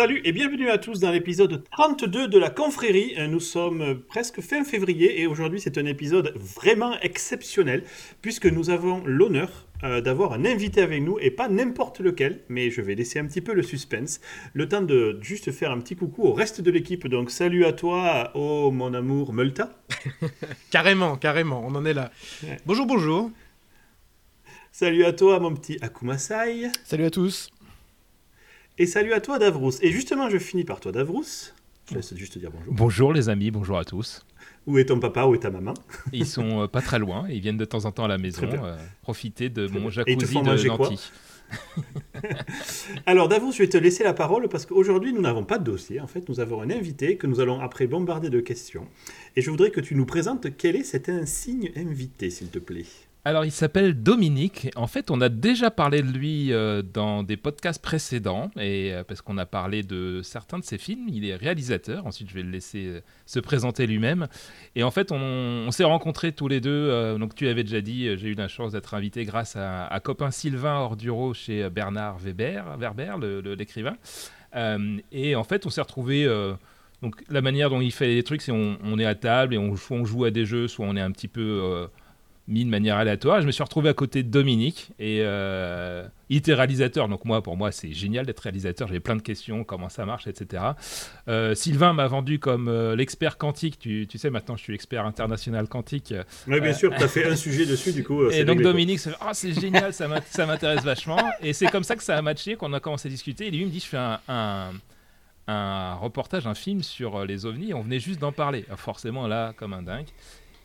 Salut et bienvenue à tous dans l'épisode 32 de la confrérie. Euh, Nous sommes presque fin février et aujourd'hui c'est un épisode vraiment exceptionnel puisque nous avons l'honneur euh, d'avoir un invité avec nous et pas n'importe lequel, mais je vais laisser un petit peu le suspense, le temps de juste faire un petit coucou au reste de l'équipe. Donc salut à toi, oh mon amour Multa. carrément, carrément, on en est là. Ouais. Bonjour, bonjour. Salut à toi mon petit Akumasai. Salut à tous. Et salut à toi Davrous. Et justement je finis par toi Davrous. Je laisse juste dire bonjour. Bonjour les amis, bonjour à tous. Où est ton papa, où est ta maman? Ils sont euh, pas très loin, ils viennent de temps en temps à la maison euh, profiter de Très mon bien. Et ils te jacuzzi font de manger quoi Nanty. Alors Davos, je vais te laisser la parole parce qu'aujourd'hui nous n'avons pas de dossier. En fait, nous avons un invité que nous allons après bombarder de questions. Et je voudrais que tu nous présentes quel est cet insigne invité, s'il te plaît. Alors il s'appelle Dominique. En fait, on a déjà parlé de lui euh, dans des podcasts précédents, et euh, parce qu'on a parlé de certains de ses films. Il est réalisateur. Ensuite, je vais le laisser euh, se présenter lui-même. Et en fait, on, s'est rencontrés tous les deux. donc tu avais déjà dit, j'ai eu la chance d'être invité grâce à, copain Sylvain Orduro chez Bernard Weber, l'écrivain. Et en fait, on s'est retrouvés. donc la manière dont il fait les trucs, c'est on, est à table et on, joue à des jeux, soit on est un petit peu mis de manière aléatoire. Je me suis retrouvé à côté de Dominique et euh, il était réalisateur. Donc moi, pour moi, c'est génial d'être réalisateur. J'avais plein de questions, comment ça marche, etc. Euh, Sylvain m'a vendu comme euh, l'expert quantique. Tu, tu sais, maintenant, je suis expert international quantique. Oui, bien sûr, tu as fait un sujet dessus, du coup. euh, Et donc. Dominique, ah c'est génial, ça m'intéresse vachement. Et c'est comme ça que ça a matché, qu'on a commencé à discuter. Et lui il me dit, je fais un, un, un reportage, un film sur euh, les ovnis. On venait juste d'en parler. Alors, forcément là, comme un dingue.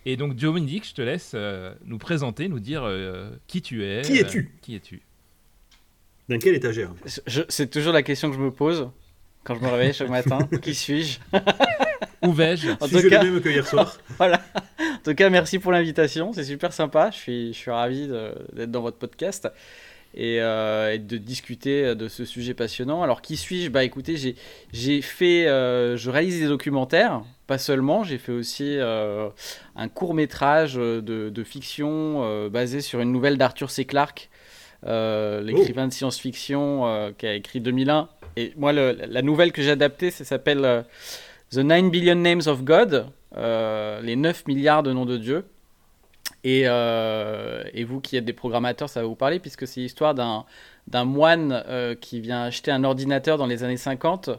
Et donc Dominique, je te laisse euh, nous présenter, nous dire euh, qui tu es. Qui euh, es-tu Qui es-tu? Dans quelle étagère? C'est toujours la question que je me pose quand je me réveille chaque matin. Qui suis-je? Où vais-je? En Suis-je tout cas- le même que hier soir Voilà. En tout cas, merci pour l'invitation. C'est super sympa. Je suis, je suis ravi d'être dans votre podcast et, euh, et de discuter de ce sujet passionnant. Alors, qui suis-je? Bah écoutez, j'ai- fait. euh, je réalise des documentaires, pas seulement. J'ai fait aussi euh, un court métrage de, fiction euh, basé sur une nouvelle d'Arthur C. Clarke, euh, l'écrivain de science-fiction euh, qui a écrit 2001. Et moi, la nouvelle que j'ai adaptée, ça s'appelle euh, The 9 Billion Names of God, euh, les 9 milliards de noms de Dieu. Et, euh, et vous qui êtes des programmateurs, ça va vous parler, puisque c'est l'histoire d'un, moine euh, qui vient acheter un ordinateur dans les années 50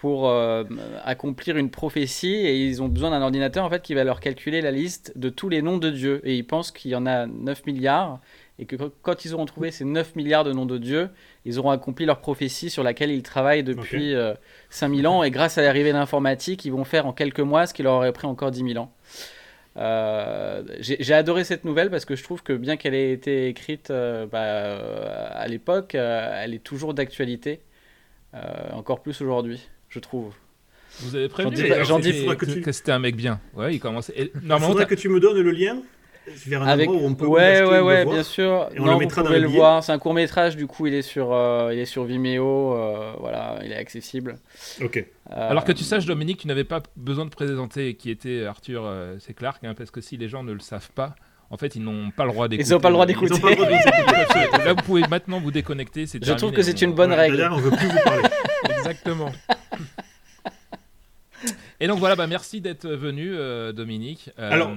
pour euh, accomplir une prophétie, et ils ont besoin d'un ordinateur en fait qui va leur calculer la liste de tous les noms de Dieu. Et ils pensent qu'il y en a 9 milliards, et que quand- ils auront trouvé ces 9 milliards de noms de Dieu, ils auront accompli leur prophétie sur laquelle ils travaillent depuis euh, 5000 ans, et grâce à l'arrivée de l'informatique, ils vont faire en quelques mois ce qui leur aurait pris encore 10 000 ans. Euh, j'ai j'ai adoré cette nouvelle parce que je trouve que bien qu'elle ait été écrite euh, bah, euh, à l'époque, euh, elle est toujours d'actualité, euh, encore plus aujourd'hui, je trouve. Vous avez prévenu j'en dis que, pas que que- c'était un mec bien. Ouais, il et Il Normalement, faudrait que tu me donnes le lien vers un Avec... endroit où on peut ouais, ouais, ouais, voir. bien sûr. Et on non, le vous mettra dans pouvez le voir. C'est un court métrage, du coup, il est sur, euh, il est sur Vimeo. euh, voilà, il est accessible. Ok. Euh, Alors que tu saches, Dominique, tu n'avais pas besoin de présenter qui était Arthur euh, C. Clarke, hein, parce que si les gens ne le savent pas, en fait, ils n'ont pas le droit d'écouter. Ils n'ont pas le droit d'écouter. ont pas le droit d'écouter. Là, vous pouvez maintenant vous déconnecter. c'est Je trouve que c'est une bonne Ouais, règle. D'ailleurs, on veut plus vous parler. Exactement. Et donc voilà, bah, merci d'être venu, euh, Dominique. Euh, Alors,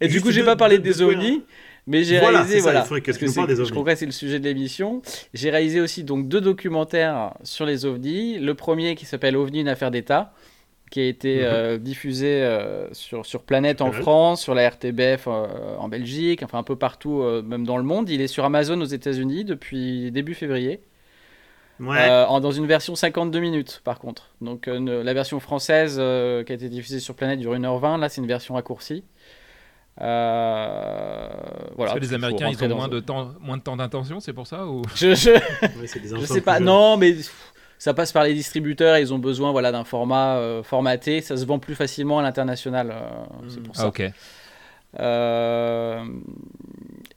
Et du coup, j'ai pas parlé de- des ovnis, mais j'ai Voilà, réalisé c'est ça, voilà. que parce des Je que c'est le sujet de l'émission. J'ai réalisé aussi donc deux documentaires sur les ovnis. Le premier qui s'appelle OVNI une affaire d'État, qui a été Mhm. euh, diffusé euh, sur sur Planète en. France, sur la RTBF euh, en Belgique, enfin un peu partout, même dans le monde. Il est sur Amazon aux États-Unis depuis début février. Ouais. En- dans une version 52 minutes par contre. Donc ne- la version française qui a été diffusée sur Planète dure 1h20, là c'est une version raccourcie. Euh, voilà, Parce que les Américains, ils ont moins un- de temps, moins de temps d'intention, c'est pour ça ou... Je, je, Ouais, je sais pas, non mais ça passe par les distributeurs, ils ont besoin voilà, d'un format euh, formaté, ça se vend plus facilement à l'international, euh, c'est pour ça. Ah, ok.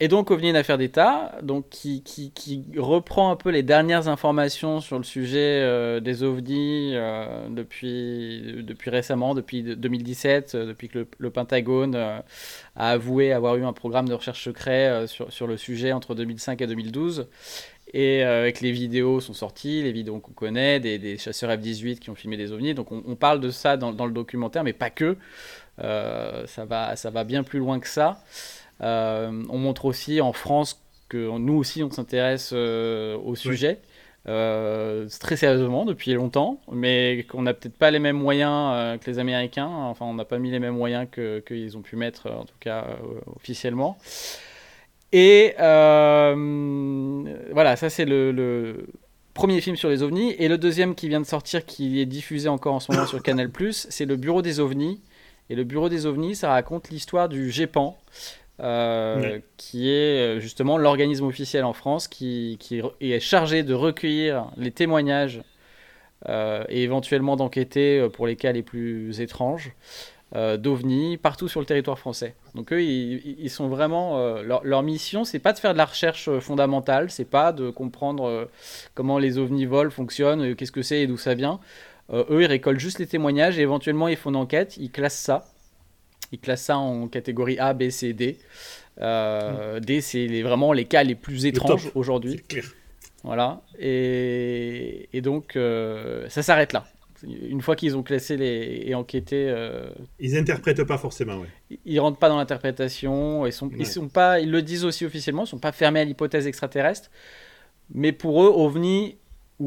Et donc, OVNI, une affaire d'État, donc qui, reprend un peu les dernières informations sur le sujet euh, des OVNI euh, depuis, récemment, depuis de- 2017, euh, depuis que le, Pentagone a avoué avoir eu un programme de recherche secret sur, le sujet entre 2005 et 2012. Et avec les vidéos sont sorties, les vidéos qu'on connaît, des, chasseurs F-18 qui ont filmé des ovnis. Donc on, parle de ça dans, le documentaire, mais pas que. Ça va bien plus loin que ça. Euh, on montre aussi en France que nous aussi on s'intéresse au sujet. très sérieusement depuis longtemps, mais qu'on n'a peut-être pas les mêmes moyens que les Américains. Enfin, on n'a pas mis les mêmes moyens qu'ils ont pu mettre, en tout cas officiellement. Et euh, voilà, ça c'est le, premier film sur les ovnis. Et le deuxième qui vient de sortir, qui est diffusé encore en ce moment sur Canal+, c'est le Bureau des ovnis. Et le Bureau des ovnis, ça raconte l'histoire du GEPAN, euh, qui est euh, justement l'organisme officiel en France qui, qui, est chargé de recueillir les témoignages et éventuellement d'enquêter pour les cas les plus étranges euh, d'OVNI partout sur le territoire français. Donc eux, ils, sont vraiment euh, leur, leur, mission, c'est pas de faire de la recherche euh, fondamentale, c'est pas de comprendre comment les ovnis volent, fonctionnent, qu'est-ce que c'est et d'où ça vient. eux, ils récoltent juste les témoignages et éventuellement ils font une enquête, ils classent ça. Ils classent ça en catégorie A, B, C, D. Hmm. D, c'est vraiment les cas les plus étranges aujourd'hui. Voilà. Et, et donc, ça s'arrête là une fois qu'ils ont classé les, et enquêté. Euh, ils interprètent pas forcément, ouais. Ils rentrent pas dans l'interprétation. Ils sont, ils sont pas, ils le disent aussi officiellement, ils sont pas fermés à l'hypothèse extraterrestre. Mais pour eux, OVNI,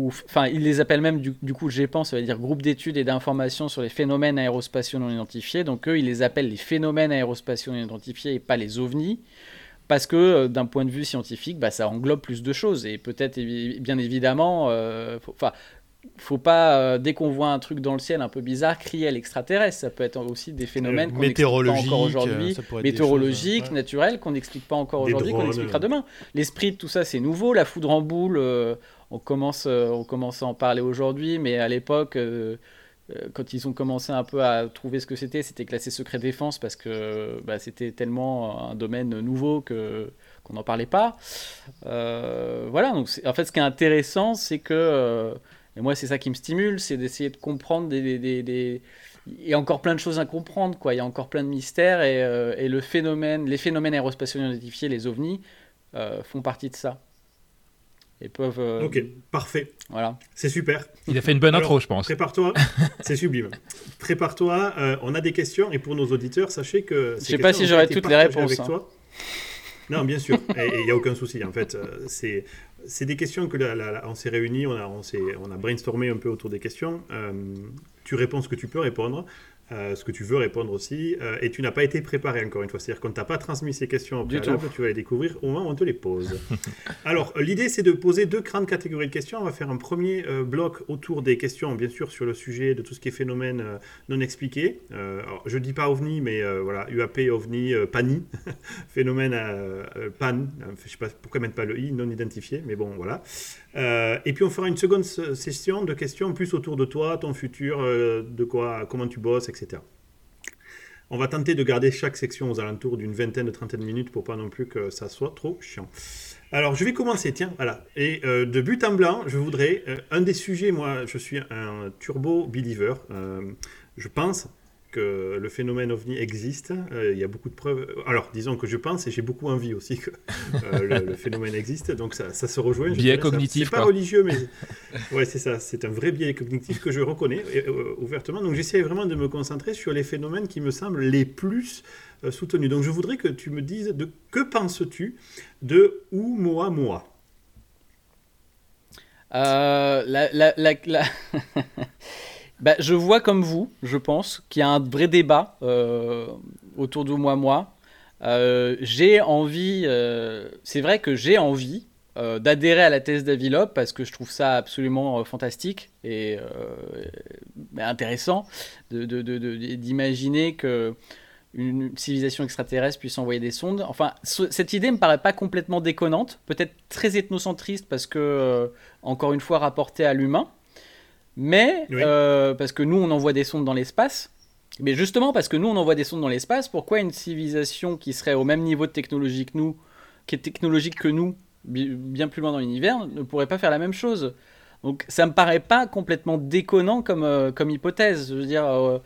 enfin, ils les appellent même du, du coup GEPAN, ça veut dire groupe d'études et d'informations sur les phénomènes aérospatiaux non identifiés. Donc eux, ils les appellent les phénomènes aérospatiaux non identifiés et pas les OVNI parce que euh, d'un point de vue scientifique, bah, ça englobe plus de choses et peut-être bien évidemment, euh, enfin faut pas, euh, dès qu'on voit un truc dans le ciel un peu bizarre, crier à l'extraterrestre. Ça peut être aussi des phénomènes qu'on n'explique pas encore aujourd'hui, météorologiques, naturels, qu'on n'explique pas encore aujourd'hui, qu'on expliquera demain. L'esprit de tout ça, c'est nouveau. La foudre en boule, euh, on, commence, euh, on commence à en parler aujourd'hui, mais à l'époque, quand ils ont commencé un peu à trouver ce que c'était, c'était classé secret défense parce que bah, c'était tellement un domaine nouveau que qu'on n'en parlait pas. voilà, donc en fait, ce qui est intéressant, c'est que et moi, c'est ça qui me stimule, c'est d'essayer de comprendre des, Il y a encore plein de choses à comprendre, quoi. Il y a encore plein de mystères et, euh, le phénomène, les phénomènes aérospatiaux identifiés, les ovnis, euh, font partie de ça. Et peuvent. Euh, ok, parfait. Voilà. C'est super. Il a fait une bonne intro, je pense. Prépare-toi, c'est sublime. Prépare-toi. on a des questions et pour nos auditeurs, sachez que. Je sais pas si j'aurai toutes les réponses. Avec hein. toi. Non, bien sûr, il n'y a aucun souci. En fait, c'est c'est des questions que on s'est réunis, on a, on, on a brainstormé un peu autour des questions. Euh, tu réponds ce que tu peux répondre. Euh, ce que tu veux répondre aussi, euh, et tu n'as pas été préparé encore une fois. C'est-à-dire qu'on ne t'a pas transmis ces questions au préalable, tu vas les découvrir au moment où on te les pose. Alors, l'idée, c'est de poser deux grandes catégories de questions. On va faire un premier euh, bloc autour des questions, bien sûr, sur le sujet de tout ce qui est phénomène non expliqué. je ne dis pas OVNI, mais voilà, UAP, OVNI, PANI, phénomène PAN, je ne sais pas pourquoi mettre pas le I, non identifié, mais bon, voilà. et puis, on fera une seconde session de questions plus autour de toi, ton futur, de quoi, comment tu bosses, etc. On va tenter de garder chaque section aux alentours d'une vingtaine de trentaine de minutes pour pas non plus que ça soit trop chiant. Alors, je vais commencer, tiens, voilà. Et euh, de but en blanc, je voudrais, euh, un des sujets, moi, je suis un turbo believer. Euh, je pense le phénomène ovni existe. Euh, il y a beaucoup de preuves. Alors, disons que je pense et j'ai beaucoup envie aussi que euh, le, phénomène existe. Donc, ça, se rejoint. Biais cognitif. C'est pas religieux, mais ouais, c'est ça. C'est un vrai biais cognitif que je reconnais euh, ouvertement. Donc, j'essaie vraiment de me concentrer sur les phénomènes qui me semblent les plus soutenus. Donc, je voudrais que tu me dises de que penses-tu de ou moi moi la, la, la... Bah, je vois comme vous, je pense, qu'il y a un vrai débat euh, autour de moi, moi. Euh, j'ai envie, euh, c'est vrai que j'ai envie d'adhérer à la thèse d'Avilop parce que je trouve ça absolument fantastique et intéressant d'imaginer que une civilisation extraterrestre puisse envoyer des sondes. Enfin, cette idée me paraît pas complètement déconnante, peut-être très ethnocentriste parce que, encore une fois, rapportée à l'humain. Mais, euh, parce que nous, on envoie des sondes dans l'espace. Mais justement, parce que nous, on envoie des sondes dans l'espace, pourquoi une civilisation qui serait au même niveau de technologie que nous, qui est technologique que nous, bien plus loin dans l'univers, ne pourrait pas faire la même chose? Donc, ça me paraît pas complètement déconnant comme, euh, comme hypothèse. Je veux dire, euh,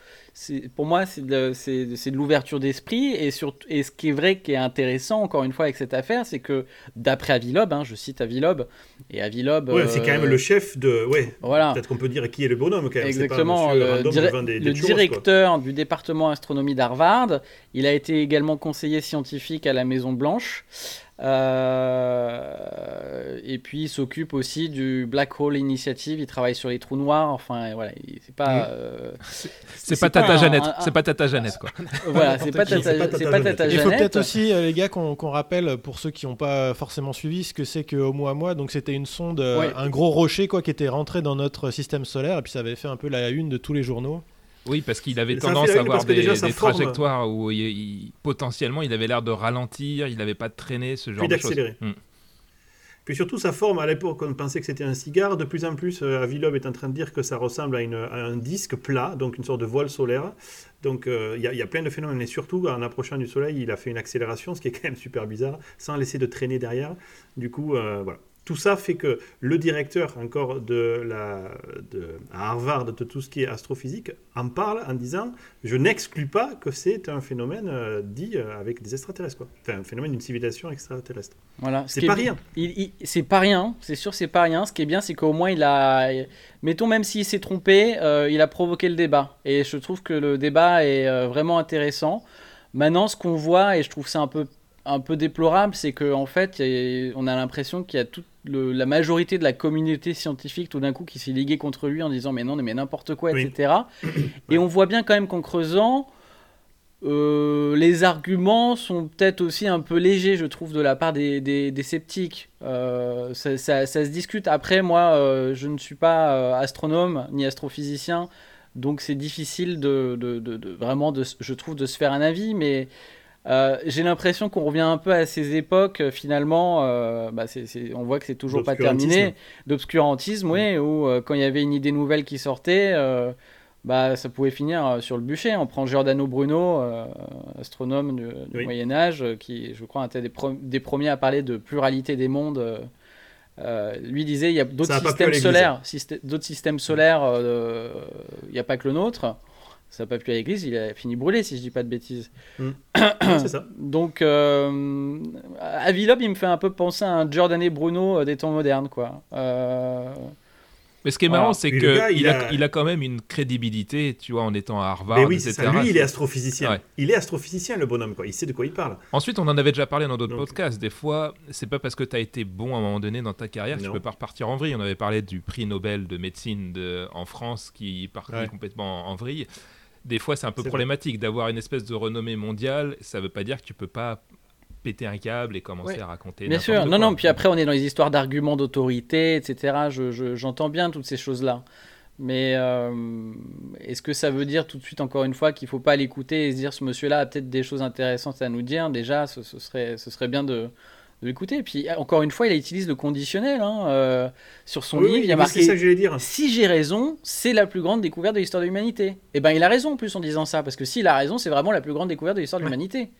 pour moi, c'est de, de l'ouverture d'esprit. Et, et ce qui est vrai, qui est intéressant, encore une fois, avec cette affaire, c'est que d'après Avilob, hein, je cite Avilob, et Avilob. Ouais, c'est quand même le chef de. Ouais, voilà. Peut-être qu'on peut dire qui est le bonhomme, quand même. Exactement. le, directeur du département astronomie d'Harvard. Il a été également conseiller scientifique à la Maison-Blanche. Euh, et puis il s'occupe aussi du Black Hole Initiative. Il travaille sur les trous noirs. Enfin, voilà, c'est pas. Euh, c'est pas, Tata Jeannette. C'est pas Tata Jeannette, quoi. voilà, c'est pas, Tata, Jeannette. Il faut peut-être aussi, euh, les gars, qu'on rappelle pour ceux qui n'ont pas forcément suivi ce que c'est que Oumuamua. Donc c'était une sonde, un gros rocher, quoi, qui était rentré dans notre système solaire. Et puis ça avait fait un peu la une de tous les journaux. Oui, parce qu'il avait tendance à avoir des, trajectoires où potentiellement il avait l'air de ralentir, il n'avait pas de traîner, ce genre de choses. d'accélérer. Hmm. Puis surtout sa forme, à l'époque on pensait que c'était un cigare, de plus en plus euh, Avilob est en train de dire que ça ressemble à, un disque plat, donc une sorte de voile solaire. Donc euh, il y, a plein de phénomènes, et surtout en approchant du Soleil, il a fait une accélération, ce qui est quand même super bizarre, sans laisser de traîner derrière. Du coup, euh, voilà. Tout ça fait que le directeur encore de la de, à Harvard de tout ce qui est astrophysique en parle en disant je n'exclus pas que c'est un phénomène euh, dit euh, avec des extraterrestres quoi. Enfin un phénomène d'une civilisation extraterrestre. Voilà. C'est pas, rien. C'est pas rien. C'est sûr c'est pas rien. Ce qui est bien c'est qu'au moins il a mettons même s'il s'est trompé euh, il a provoqué le débat et je trouve que le débat est vraiment intéressant. Maintenant ce qu'on voit et je trouve ça un peu un peu déplorable, c'est qu'en en fait, on a l'impression qu'il y a toute la majorité de la communauté scientifique tout d'un coup qui s'est liguée contre lui en disant mais non, mais n'importe quoi, etc. Et on voit bien quand même qu'en creusant, euh, les arguments sont peut-être aussi un peu légers, je trouve, de la part des, sceptiques. Euh, ça, se discute. Après, moi, euh, je ne suis pas astronome ni astrophysicien, donc c'est difficile de, de, vraiment, de, je trouve, de se faire un avis, mais euh, j'ai l'impression qu'on revient un peu à ces époques, euh, finalement, euh, bah on voit que c'est toujours pas terminé, d'obscurantisme, oui, où quand il y avait une idée nouvelle qui sortait, bah, ça pouvait finir sur le bûcher. On prend Giordano Bruno, astronome du, Moyen Âge, qui, je crois, était des, des, premiers à parler de pluralité des mondes. lui disait il y a d'autres systèmes solaires, d'autres systèmes solaires, il n'y a pas que le nôtre ça n'a pas pu à l'église, il a fini brûlé, si je dis pas de bêtises. Hmm. c'est ça. Donc, euh, Avilob, il me fait un peu penser à un Jordan Bruno euh, des temps modernes, quoi. Euh, mais ce qui est marrant, c'est qu'il a... Il, a... il a quand même une crédibilité, tu vois, en étant à Harvard, Mais oui, Ça. Lui, il est astrophysicien. Il est astrophysicien, le bonhomme, quoi. Il sait de quoi il parle. Ensuite, on en avait déjà parlé dans d'autres podcasts. Des fois, c'est pas parce que tu as été bon à un moment donné dans ta carrière que tu peux pas repartir en vrille. On avait parlé du prix Nobel de médecine de... en France qui partit complètement en vrille des fois c'est un peu problématique d'avoir une espèce de renommée mondiale. Ça veut pas dire que tu peux pas péter un câble et commencer à raconter. Bien sûr, non, non. Puis après, on est dans les histoires d'arguments d'autorité, etc. J'entends je, bien toutes ces choses-là. Mais euh, est-ce que ça veut dire tout de suite, encore une fois, qu'il ne faut pas l'écouter et se dire ce monsieur-là a peut-être des choses intéressantes à nous dire? Déjà, ce, serait, ce serait bien de, de l'écouter. Et puis, encore une fois, il utilise le conditionnel. Hein, euh, sur son livre, il y a marqué ça que dire. Si j'ai raison, c'est la plus grande découverte de l'histoire de l'humanité. Et eh ben, il a raison en plus en disant ça, parce que s'il a raison, c'est vraiment la plus grande découverte de l'histoire de l'humanité.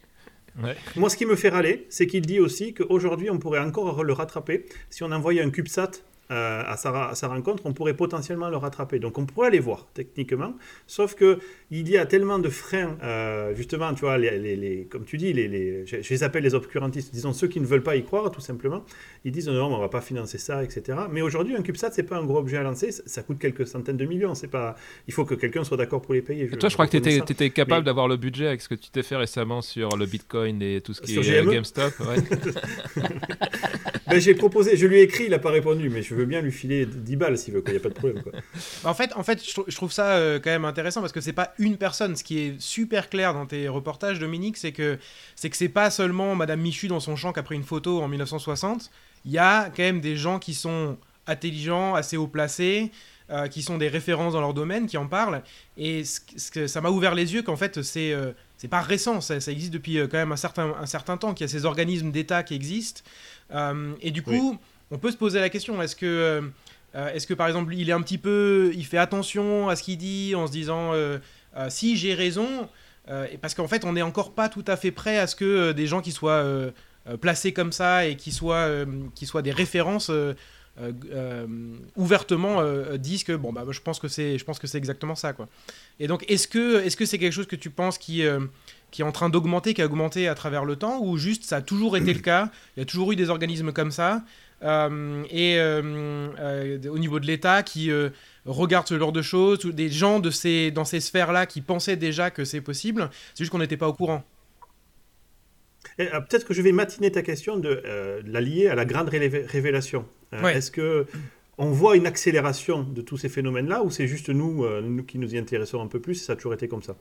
Moi, ce qui me fait râler, c'est qu'il dit aussi qu'aujourd'hui, on pourrait encore le rattraper si on envoyait un CubeSat euh, à, sa, rencontre, on pourrait potentiellement le rattraper. Donc on pourrait aller voir techniquement, sauf que il y a tellement de freins, euh, justement, tu vois, les, comme tu dis, les, je, les appelle les obscurantistes, disons ceux qui ne veulent pas y croire, tout simplement. Ils disent non, on va pas financer ça, etc. Mais aujourd'hui, un CubeSat, c'est pas un gros objet à lancer, ça, coûte quelques centaines de millions. C'est pas, il faut que quelqu'un soit d'accord pour les payer. toi, je crois que tu étais, capable d'avoir le budget avec ce que tu t'es fait récemment sur le Bitcoin et tout ce qui est e GameStop. ben, j'ai proposé, je lui ai écrit, il n'a pas répondu, mais je veux bien lui filer 10 balles s'il veut, il n'y a pas de problème. En fait, en fait je, trouve ça euh, quand même intéressant parce que c'est pas une personne. Ce qui est super clair dans tes reportages, Dominique, c'est que c'est que c'est pas seulement Madame Michu dans son champ qui a pris une photo en 1960. Il y a quand même des gens qui sont intelligents, assez haut placés, euh, qui sont des références dans leur domaine, qui en parlent. Et ça m'a ouvert les yeux qu'en fait, c'est euh, c'est pas récent, ça, existe depuis quand même un certain, un certain temps, qu'il y a ces organismes d'État qui existent. Et du coup, on peut se poser la question est-ce que, euh, euh, est-ce que par exemple, il est un petit peu, il fait attention à ce qu'il dit en se disant euh, si j'ai raison, parce qu'en fait, on n'est encore pas tout à fait prêt à ce que des gens qui soient placés comme ça et qui soient, qui soient des références euh, euh, ouvertement euh, disent que bon bah je pense que c'est je pense que c'est exactement ça quoi. Et donc est-ce que est-ce que c'est quelque chose que tu penses qui qui est en train d'augmenter, qui a augmenté à travers le temps, ou juste ça a toujours été le cas, il y a toujours eu des organismes comme ça, et au niveau de l'État qui regarde ce genre de choses, ou des gens de ces, dans ces sphères-là qui pensaient déjà que c'est possible, c'est juste qu'on n'était pas au courant. Euh, peut-être que je vais matiner ta question de, euh, la lier à la grande révélation. Euh, est-ce que on voit une accélération de tous ces phénomènes-là ou c'est juste nous, nous qui nous y intéressons un peu plus ça a toujours été comme ça?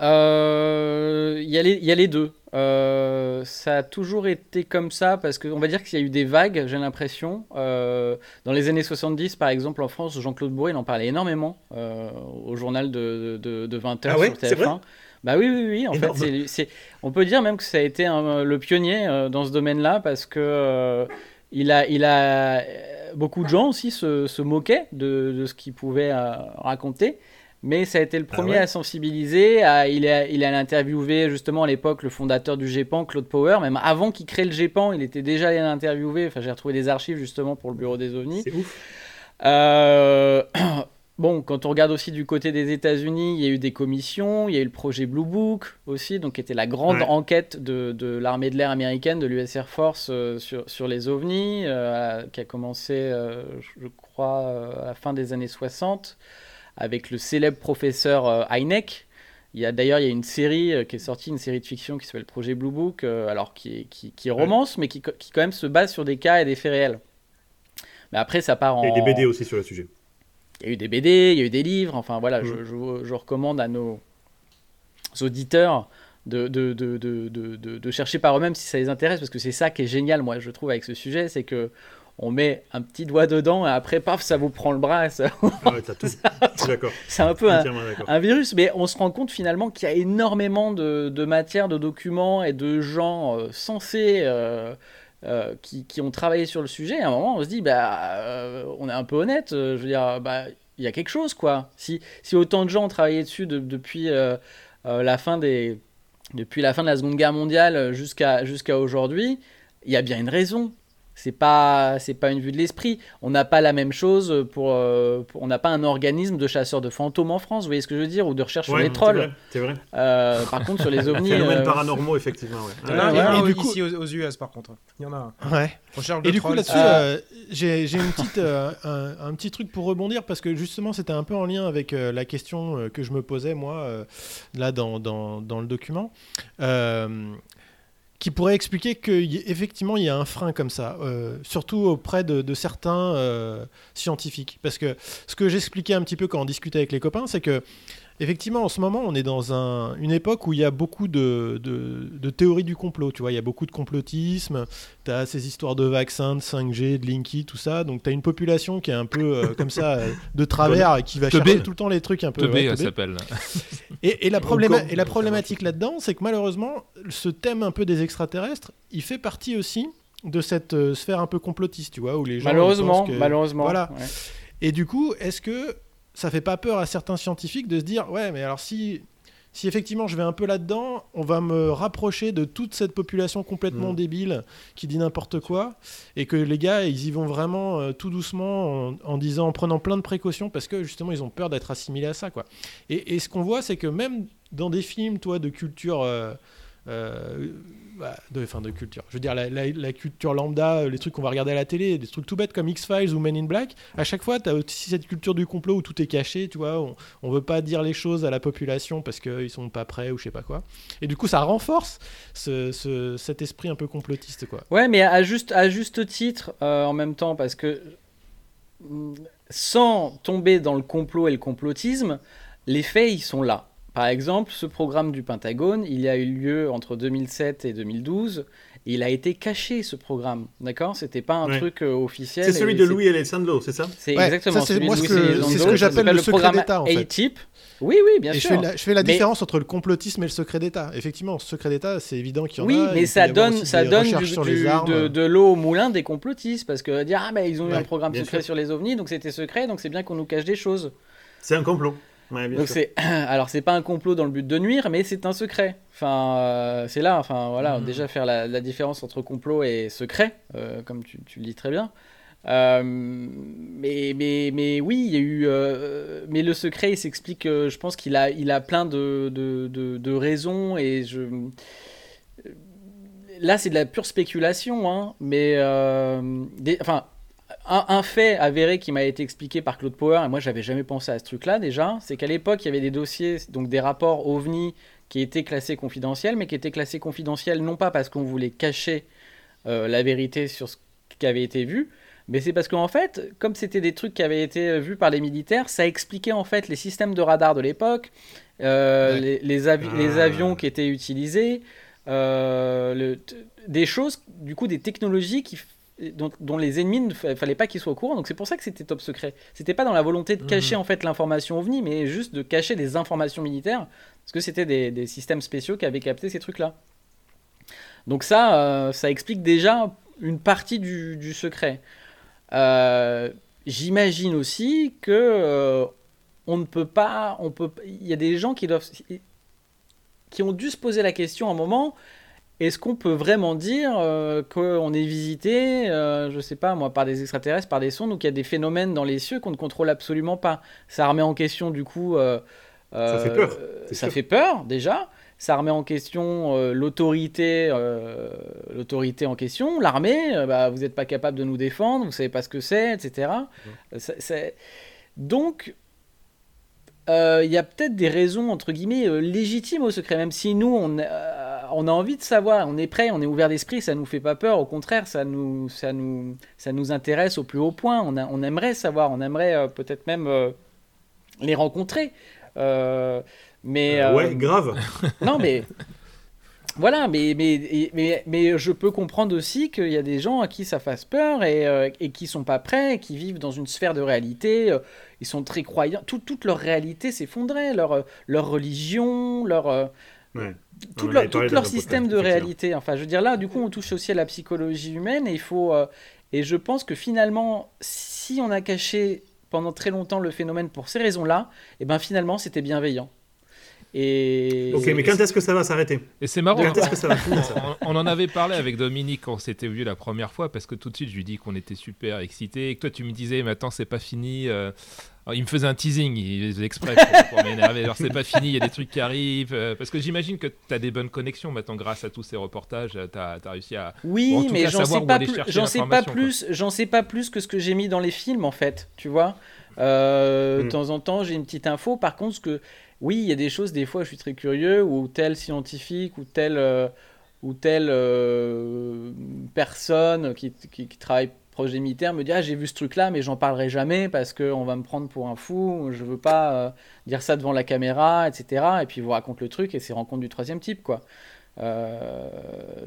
Il y, y, a les deux. ça a toujours été comme ça parce qu'on va dire qu'il y a eu des vagues, j'ai l'impression. dans les années 70, par exemple, en France, Jean-Claude Bourré il en parlait énormément au journal de, de, 20h ah sur TF1. Bah oui, oui, oui. En fait, c'est, on peut dire même que ça a été le pionnier euh, dans ce domaine-là parce que euh, il a, il a beaucoup de gens aussi se, se moquaient de, de ce qu'il pouvait euh, raconter. Mais ça a été le ah premier à sensibiliser. À, il, a, il a interviewé justement à l'époque le fondateur du GEPAN, Claude Power. Même avant qu'il crée le GEPAN, il était déjà allé l'interviewer. Enfin, j'ai retrouvé des archives justement pour le bureau des OVNI. C'est ouf. Bon, quand on regarde aussi du côté des États-Unis, il y a eu des commissions, il y a eu le projet Blue Book aussi, donc qui était la grande enquête de, l'armée de l'air américaine, de l'US Air Force euh, sur, sur, les ovnis, euh, qui a commencé, euh, je crois, à la fin des années 60, avec le célèbre professeur Heineck. Il y a d'ailleurs il y a une série qui est sortie, une série de fiction qui s'appelle Projet Blue Book, alors qui, qui, qui romance, mais qui, qui, quand même se base sur des cas et des faits réels. Mais après, ça part en. Il y a des BD aussi sur le sujet. Il y a eu des BD, il y a eu des livres, enfin voilà, je, mm. je, recommande à nos auditeurs de, de, de, de chercher par eux-mêmes si ça les intéresse, parce que c'est ça qui est génial, moi, je trouve, avec ce sujet, c'est que on met un petit doigt dedans et après, paf, ça vous prend le bras. Ça... Ah ouais. C'est un peu un, virus, mais on se rend compte finalement qu'il y a énormément de, de matière, de documents et de gens euh, censés euh, euh, qui, qui, ont travaillé sur le sujet, à un moment, on se dit, bah, euh, on est un peu honnête. Euh, je veux dire, bah, il y a quelque chose, quoi. Si, si autant de gens ont travaillé dessus depuis la fin des, depuis la fin de la Seconde Guerre mondiale jusqu'à jusqu'à aujourd'hui, il y a bien une raison c'est pas c'est pas une vue de l'esprit. On n'a pas la même chose pour, euh, on n'a pas un organisme de chasseurs de fantômes en France, vous voyez ce que je veux dire, ou de recherche sur les trolls. C'est vrai. Euh, par contre sur les ovnis. Phénomènes euh... paranormaux effectivement. Ouais. et, du coup ici aux, US par contre, il y en a. Ouais. Recherche de et du coup là-dessus, euh, j'ai une petite un, un, petit truc pour rebondir parce que justement c'était un peu en lien avec la question que je me posais moi là dans, dans, dans le document qui pourrait expliquer qu'effectivement il y a un frein comme ça, euh, surtout auprès de, certains euh, scientifiques. Parce que ce que j'expliquais un petit peu quand on discutait avec les copains, c'est que effectivement en ce moment on est dans un, une époque où il y a beaucoup de, de, théories du complot, tu vois, il y a beaucoup de complotisme, tu as ces histoires de vaccins, de 5G, de Linky, tout ça, donc tu as une population qui est un peu euh, comme ça, de travers, qui va chercher tout le temps les trucs un peu... ouais, s'appelle. Et, la, et la problématique là-dedans, c'est que malheureusement, ce thème un peu des extraterrestres, il fait partie aussi de cette euh, sphère un peu complotiste, tu vois, où les gens malheureusement, malheureusement, voilà. Et du coup, est-ce que ça fait pas peur à certains scientifiques de se dire, ouais, mais alors si si effectivement je vais un peu là-dedans, on va me rapprocher de toute cette population complètement mm. débile qui dit n'importe quoi, et que les gars, ils y vont vraiment euh, tout doucement en, disant, en prenant plein de précautions, parce que justement, ils ont peur d'être assimilés à ça, quoi. Et, ce qu'on voit, c'est que même dans des films, toi, de culture euh, euh, de, fin, de culture. Je veux dire, la, culture lambda, euh, les trucs qu'on va regarder à la télé, des trucs tout bêtes comme X-Files ou Men in Black, à chaque fois, tu as aussi cette culture du complot où tout est caché, tu vois, on, on veut pas dire les choses à la population parce qu'ils sont pas prêts ou je sais pas quoi. Et du coup, ça renforce ce, cet esprit un peu complotiste, quoi. Ouais, mais à juste, à juste titre, euh, en même temps, parce que sans tomber dans le complot et le complotisme, les faits, ils sont là. Par exemple, ce programme du Pentagone, il a eu lieu entre 2007 et 2012. Et il a été caché ce programme, d'accord? C'était pas un truc euh, officiel. C'est celui de Louis Alessandro, c'est ça? C'est exactement ça, celui moi, C'est ce que j'appelle le, secret d'État, en fait. type Oui, oui, bien sûr. Je fais la, je fais la différence entre le complotisme et le secret d'État. Effectivement, le secret d'État, c'est évident qu'il y en a. Oui, mais ça donne, ça donne du, de, de l'eau au moulin des complotistes, parce que dire ah mais ils ont eu un programme secret sur les ovnis, donc c'était secret, donc c'est bien qu'on nous cache des choses. C'est un complot. Ouais, Donc c'est alors c'est pas un complot dans le but de nuire, mais c'est un secret. Enfin, euh, c'est là. Enfin voilà, Mhm. déjà faire la, la différence entre complot et secret, euh, comme tu, tu le dis très bien. Euh, mais, mais, mais oui, il y a eu. mais le secret, il s'explique. je pense qu'il a, il a plein de, de, de, de raisons et je. Là, c'est de la pure spéculation, hein, mais euh, des- enfin, un, un fait avéré qui m'a été expliqué par Claude Power, et moi j'avais jamais pensé à ce truc-là déjà, c'est qu'à l'époque il y avait des dossiers, donc des rapports OVNI qui étaient classés confidentiels, mais qui étaient classés confidentiels non pas parce qu'on voulait cacher euh, la vérité sur ce qui avait été vu, mais c'est parce qu'en fait, comme c'était des trucs qui avaient été vus par les militaires, ça expliquait en fait les systèmes de radar de l'époque, euh, Ouais. les, les avi- Ah. les avions qui étaient utilisés, euh, le- des choses, du coup des technologies qui dont, dont les ennemis ne fa- fallait pas qu'ils soient au courant. Donc c'est pour ça que c'était top secret. C'était pas dans la volonté de cacher en fait l'information OVNI, mais juste de cacher des informations militaires, parce que c'était des, des systèmes spéciaux qui avaient capté ces trucs-là. Donc ça, euh, ça explique déjà une partie du, du secret. Euh, J'imagine aussi que euh, on ne peut pas, on peut, il y a des gens qui doivent, qui ont dû se poser la question à un moment. Est-ce qu'on peut vraiment dire euh, qu'on est visité, euh, je sais pas moi, par des extraterrestres, par des sondes, ou qu'il y a des phénomènes dans les cieux qu'on ne contrôle absolument pas? Ça remet en question du coup. euh, Ça fait euh, peur, Ça sûr. fait peur déjà. Ça remet en question euh, l'autorité, euh, l'autorité en question, l'armée. euh, bah, vous n'êtes pas capable de nous défendre, vous savez pas ce que c'est, etc. Euh, Donc, euh, il y a peut-être des raisons entre guillemets euh, légitimes au secret, même si nous on, euh, on a envie de savoir, on est prêt, on est ouvert d'esprit, ça nous fait pas peur, au contraire, ça nous, ça nous, ça nous intéresse au plus haut point. On, a- on aimerait savoir, on aimerait euh, peut-être même euh, les rencontrer. Euh, mais ouais, grave. non, mais voilà, mais, mais, mais, mais je peux comprendre aussi qu'il y a des gens à qui ça fasse peur et, euh, et qui sont pas prêts, qui vivent dans une sphère de réalité. ils sont très croyants. Tout- toute leur réalité s'effondrait, leur, leur religion, leur, euh, Ouais. Tout leur, tout système podcast, de réalité. Enfin, je veux dire, là, du coup, on touche aussi à la psychologie humaine et il faut. euh, et je pense que finalement, si on a caché pendant très longtemps le phénomène pour ces raisons-là, et ben finalement, c'était bienveillant. Et. Ok, mais quand est-ce que ça va s'arrêter? Et c'est marrant. Quand est-ce que ça va finir ça? On, on en avait parlé avec Dominique quand on s'était vu la première fois parce que tout de suite je lui dis qu'on était super excités et que toi tu me disais mais attends c'est pas fini euh, alors, il me faisait un teasing il faisait exprès pour, pour m'énerver alors c'est pas fini il y a des trucs qui arrivent euh, parce que j'imagine que tu as des bonnes connexions maintenant grâce à tous ces reportages tu as, réussi à Oui, Ou en tout mais j'en sais pas J'en sais pas plus. J'en sais pas plus que ce que j'ai mis dans les films en fait. Tu vois. Euh, Mm. De temps en temps, j'ai une petite info. Par contre, ce que oui, il y a des choses. Des fois, je suis très curieux ou tel scientifique ou tel euh, ou telle euh, personne qui, qui, qui travaille proche des militaires me dit ah j'ai vu ce truc là mais j'en parlerai jamais parce que on va me prendre pour un fou je veux pas euh, dire ça devant la caméra etc et puis il vous raconte le truc et c'est rencontre du troisième type quoi. Euh,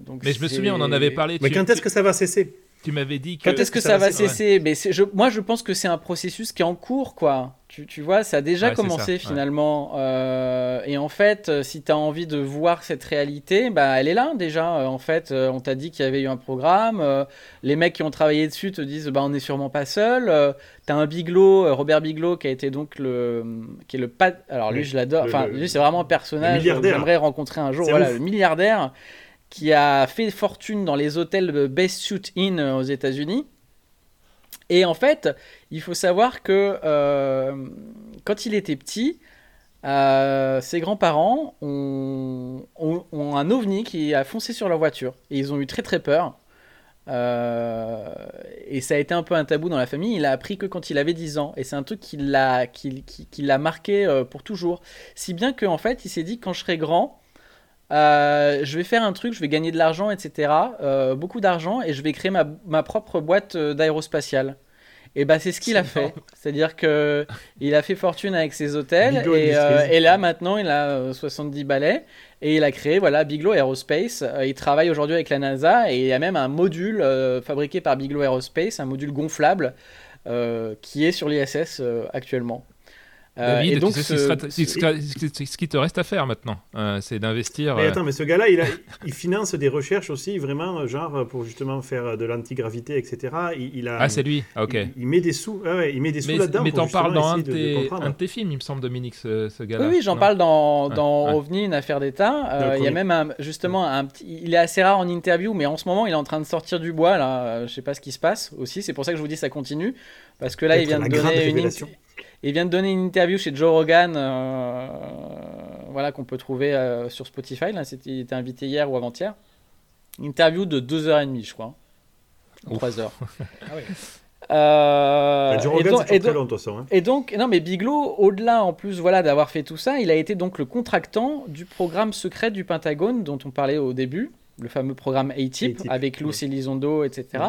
donc mais je me souviens on en avait parlé Mais tu, quand est-ce que ça va cesser? Tu m'avais dit que quand est-ce que ça ça va cesser Mais c'est- je, moi, je pense que c'est un processus qui est en cours, quoi. Tu, tu vois, ça a déjà Ouais, commencé ça, ouais. finalement. Euh, et en fait, euh, si tu as envie de voir cette réalité, bah, elle est là déjà. Euh, En fait, on t'a dit qu'il y avait eu un programme. les mecs qui ont travaillé dessus te disent, bah, on n'est sûrement pas seul. Euh, T'as un Bigelow, Robert Bigelow, qui a été donc le, qui est le pat. Alors lui, Oui, je l'adore. Enfin, lui, c'est vraiment un personnage que j'aimerais rencontrer un jour. C'est Voilà, ouf. le milliardaire qui a fait fortune dans les hôtels Best Suit Inn euh, aux États-Unis. Et en fait, il faut savoir que euh, quand il était petit, euh, ses grands-parents ont, un ovni qui a foncé sur leur voiture. Et ils ont eu très très peur. Et ça a été un peu un tabou dans la famille. Il a appris que quand il avait 10 ans. Et c'est un truc qui l'a qui, l'a marqué pour toujours. Si bien qu'en fait, il s'est dit quand je serai grand, euh, je vais faire un truc, je vais gagner de l'argent, etc. euh, beaucoup d'argent, et je vais créer ma, ma propre boîte euh, d'aérospatiale. Et bah c'est ce qu'il a fait. C'est-à-dire que il a fait fortune avec ses hôtels et, euh, et là maintenant il a euh, 70 balais et il a créé voilà Bigelow Aerospace. Il travaille aujourd'hui avec la NASA et il y a même un module fabriqué par Bigelow Aerospace, un module gonflable qui est sur l'ISS actuellement. Euh, David, et donc, ce- ce, qui sera- ce qui- ce qui te reste à faire maintenant, euh, c'est d'investir. Mais euh, attends, mais ce gars-là, il, finance des recherches aussi, vraiment, genre, pour justement faire de l'antigravité, etc. Il, il a, Ah, c'est lui. Ah, ok. il, il met des sous, ah ouais, il met des sous Mais, là-dedans. mais t'en parles dans un de, tes, comprendre. un de tes films, il me semble, Dominique, ce, ce Oui, gars-là. oui, j'en parle dans, dans ouais. OVNI, une affaire d'État. Euh, il y a même un- justement un petit. Il est assez rare en interview, mais en ce moment, il est en train de sortir du bois. Là, je sais pas ce qui se passe aussi. C'est pour ça que je vous dis ça continue, parce que là, il vient de donner une. Il vient de donner une interview chez Joe Rogan, euh, voilà qu'on peut trouver euh, sur Spotify. Là, c'était, il était invité hier ou avant-hier. Une interview de 2h30, je crois. Ouf. 3 heures. Ah ouais. Euh, Bah, Joe et Rogan, donc- c'est et donc- long, de toute façon. hein. et donc, non, mais Bigelow, au-delà en plus voilà, d'avoir fait tout ça, il a été donc le contractant du programme secret du Pentagone dont on parlait au début, le fameux programme A-Tip, A-Tip, avec Luce ouais. Elizondo, etc.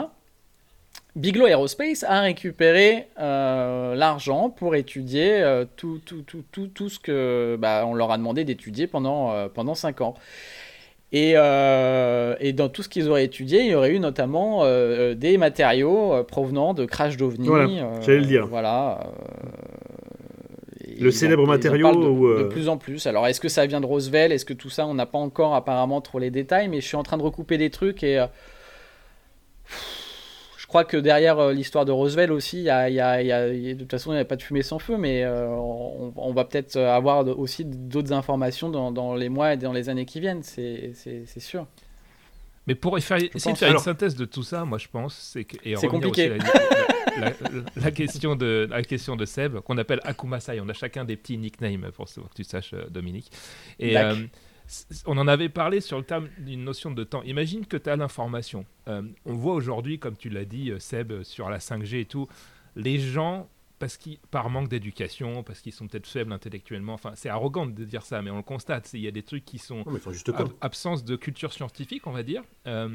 Bigelow Aerospace a récupéré euh, l'argent pour étudier euh, tout, tout, tout, tout, tout ce que bah, on leur a demandé d'étudier pendant, euh, pendant 5 ans. Et, euh, et dans tout ce qu'ils auraient étudié, il y aurait eu notamment des matériaux provenant de crash d'OVNI. Voilà, j'allais le dire. Voilà. Le célèbre en- matériau parlent de, plus en plus. Alors, est-ce que ça vient de Roosevelt? Est-ce que tout ça, on n'a pas encore apparemment trop les détails, mais je suis en train de recouper des trucs et. Euh, je crois que derrière euh, l'histoire de Roosevelt aussi, il y a, il y a- il y a- il y a- de toute façon, il n'y a pas de fumée sans feu, mais euh, on, on va peut-être avoir de- aussi d'autres informations dans, dans les mois et dans les années qui viennent, c'est sûr. Mais pour faire, essayer de pense. faire Alors- une synthèse de tout ça, moi je pense, c'est que C'est compliqué. aussi la, la- la- la question de la question de Seb qu'on appelle Akumasai. On a chacun des petits nicknames pour que tu saches, euh, Dominique. Et euh, on en avait parlé sur le terme d'une notion de temps. Imagine que tu as l'information. Euh, on voit aujourd'hui, comme tu l'as dit, euh, Seb, euh, sur la 5G et tout, les gens parce qu'ils, par manque d'éducation, parce qu'ils sont peut-être faibles intellectuellement, enfin c'est arrogant de dire ça, mais on le constate, il y a des trucs qui sont Non, mais ils sont juste ab- absence de culture scientifique, on va dire. Euh,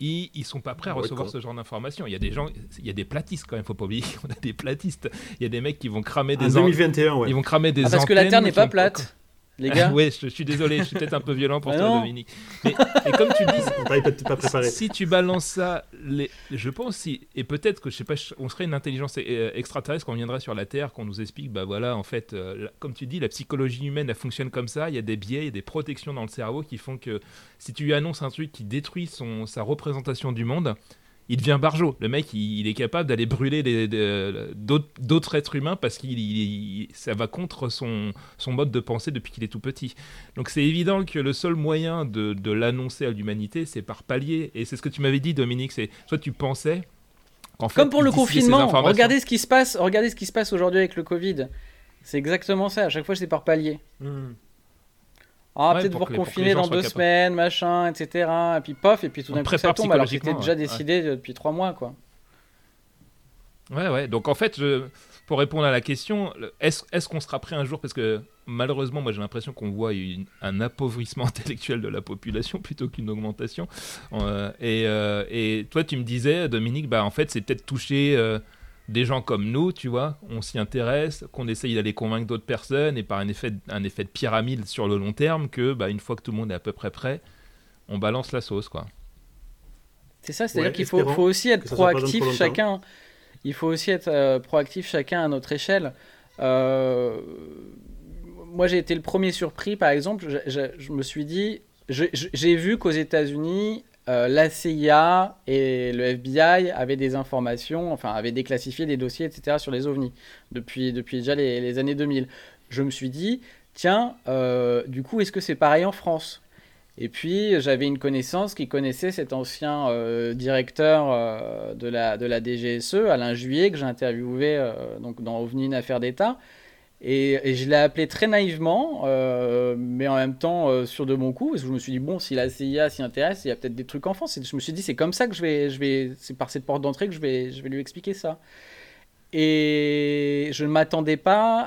ils, ils sont pas prêts à recevoir ce genre d'informations. Il y a des gens, il y a des platistes quand même, faut pas oublier qu'on a des platistes. Il y a des mecs qui vont cramer En des an- 2021, ouais. ils vont cramer des Ah, parce que la Terre n'est pas ont- plate, les gars. ouais, je, je suis désolé, je suis peut-être un peu violent pour Ah toi, non. Dominique. Mais, et comme tu dis, pas préparé. si tu balances ça, les, je pense, si, et peut-être que je sais pas, on serait une intelligence euh, extraterrestre qu'on viendrait sur la Terre, qu'on nous explique, bah voilà, en fait, euh, la- comme tu dis, la psychologie humaine, elle fonctionne comme ça. Il y a des biais, il y a des protections dans le cerveau qui font que si tu lui annonces un truc qui détruit son, sa représentation du monde, il devient barjot. Le mec, il, il est capable d'aller brûler des- d'autres êtres humains parce qu'il il- il- ça va contre son, son mode de pensée depuis qu'il est tout petit. Donc c'est évident que le seul moyen de, de l'annoncer à l'humanité, c'est par palier. Et c'est ce que tu m'avais dit, Dominique. C'est soit tu pensais qu'en fait, Comme pour le confinement, regardez ce qui se passe, regardez ce qui se passe aujourd'hui avec le Covid. C'est exactement ça. À chaque fois, c'est par palier. Hmm. Ah, Ouais, peut-être pour vous gens dans deux capables. semaines, machin, etc. Et puis pof, et puis tout d'un coup ça tombe alors que c'était déjà décidé depuis trois mois, quoi. Ouais, ouais. Donc en fait, je- pour répondre à la question, est-ce est-ce qu'on sera prêt un jour? Parce que malheureusement, moi j'ai l'impression qu'on voit une- un appauvrissement intellectuel de la population plutôt qu'une augmentation. Euh, et, euh, et toi, tu me disais, Dominique, bah en fait, c'est peut-être toucher euh, des gens comme nous, tu vois. On s'y intéresse, qu'on essaye d'aller convaincre d'autres personnes, et par un effet, de- un effet de pyramide sur le long terme, que bah, une fois que tout le monde est à peu près prêt, on balance la sauce, quoi. C'est ça, c'est-à-dire Ouais, qu'il faut, aussi être proactif chacun. Il faut aussi être euh, proactif chacun à notre échelle. Euh, moi, j'ai été le premier surpris, par exemple. Je, je- je me suis dit, j'ai vu qu'aux États-Unis, euh, la CIA et le FBI avaient des informations, enfin, avaient déclassifié des dossiers, etc., sur les ovnis depuis, déjà les, années 2000. Je me suis dit, tiens, euh, du coup, est-ce que c'est pareil en France? Et puis j'avais une connaissance qui connaissait cet ancien euh, directeur de, la, DGSE, Alain Juillet, que j'ai interviewé donc dans OVNI, une affaire d'État. Et, et je l'ai appelé très naïvement, euh, mais en même temps euh, sûr de mon coup, parce que je me suis dit, bon, si la CIA s'y intéresse, il y a peut-être des trucs en France. Et je me suis dit, c'est comme ça que je vais, je vais c'est par cette porte d'entrée que je vais, je vais lui expliquer ça. Et je ne m'attendais pas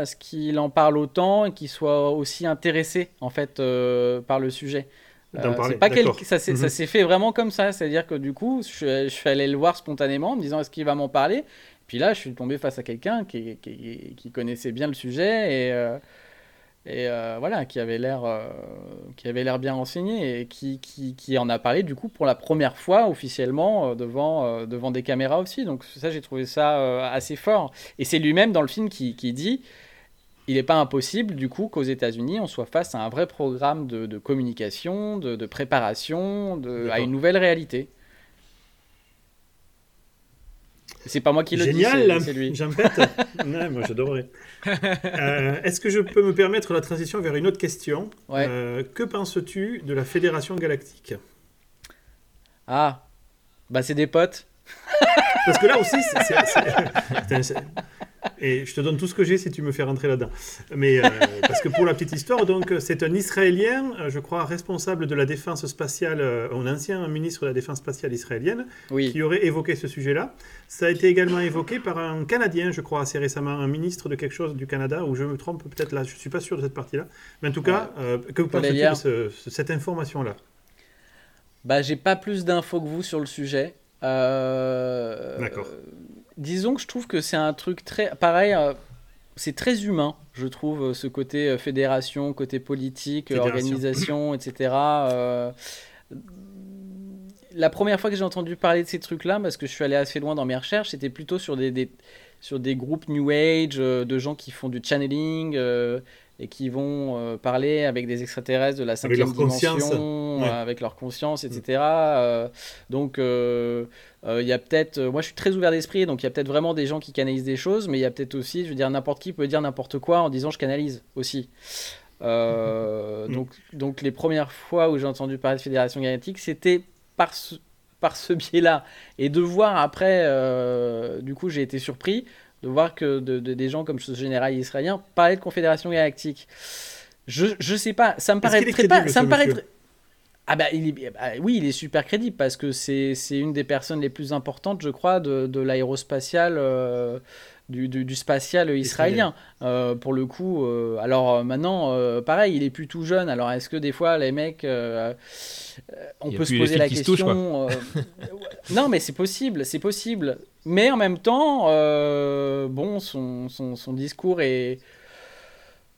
à ce qu'il en parle autant et qu'il soit aussi intéressé en fait euh, par le sujet. Euh, parler, pas quel- d'accord. ça s'est Mhm. fait vraiment comme ça, c'est-à-dire que du coup, je, je suis allé le voir spontanément en me disant est-ce qu'il va m'en parler? Puis là, je suis tombé face à quelqu'un qui, qui- qui connaissait bien le sujet et, euh, et euh, voilà, qui avait l'air euh, qui avait l'air bien renseigné et qui, en a parlé du coup pour la première fois officiellement devant, devant des caméras aussi. Donc ça, j'ai trouvé ça assez fort. Et c'est lui-même dans le film qui, dit il n'est pas impossible, du coup, qu'aux États-Unis, on soit face à un vrai programme de, de communication, de, de préparation, de, à une nouvelle réalité. C'est pas moi qui le Génial, dis, là. c'est- lui. j'en pète. Ouais, moi j'adorerais. Euh, Est-ce que je peux me permettre la transition vers une autre question? Ouais. Euh, Que penses-tu de la Fédération Galactique? Ah, bah c'est des potes. Parce que là aussi, c'est- Et je te donne tout ce que j'ai si tu me fais rentrer là-dedans. Mais euh, parce que pour la petite histoire, donc c'est un Israélien, euh, je crois, responsable de la défense spatiale, euh, un ancien ministre de la défense spatiale israélienne, Oui. qui aurait évoqué ce sujet-là. Ça a été également évoqué par un Canadien, je crois, assez récemment, un ministre de quelque chose du Canada, ou je me trompe peut-être là, je suis pas sûr de cette partie-là. Mais en tout cas, euh, que penses-tu Elia. de ce- ce- cette information-là? Bah, j'ai pas plus d'infos que vous sur le sujet. Euh, D'accord. Disons que je trouve que c'est un truc très. Pareil, euh, c'est très humain, je trouve, euh, ce côté euh, fédération, côté politique, Fédération. organisation, etc. Euh, La première fois que j'ai entendu parler de ces trucs-là, parce que je suis allé assez loin dans mes recherches, c'était plutôt sur des, des- sur des groupes New Age, euh, de gens qui font du channeling euh, et qui vont euh, parler avec des extraterrestres de la Avec cinquième leur conscience. dimension, Ouais. euh, avec leur conscience, etc. Euh, donc, euh, euh, il y a peut-être. euh, moi, je suis très ouvert d'esprit, donc il y a peut-être vraiment des gens qui canalisent des choses, mais il y a peut-être aussi, je veux dire, n'importe qui peut dire n'importe quoi en disant je canalise aussi. Euh, Mm. donc, donc, les premières fois où j'ai entendu parler de Fédération Galactique, c'était par ce, par ce biais-là. Et de voir après, euh, du coup, j'ai été surpris de voir que de- de- des gens comme ce général israélien parlaient de Confédération Galactique. Je, je sais pas, ça me paraît très pas, ça me paraît très- ah bah, il est- bah oui, il est super crédible parce que c'est une des personnes les plus importantes, je crois, de, de l'aérospatial, euh, du, du, du spatial israélien. Euh, pour le coup, euh, alors euh, maintenant, euh, pareil, il est plus tout jeune. Alors est-ce que des fois, les mecs, on peut se poser la touchent, question Non, mais c'est possible, c'est possible. Mais en même temps, bon, son, son, son discours est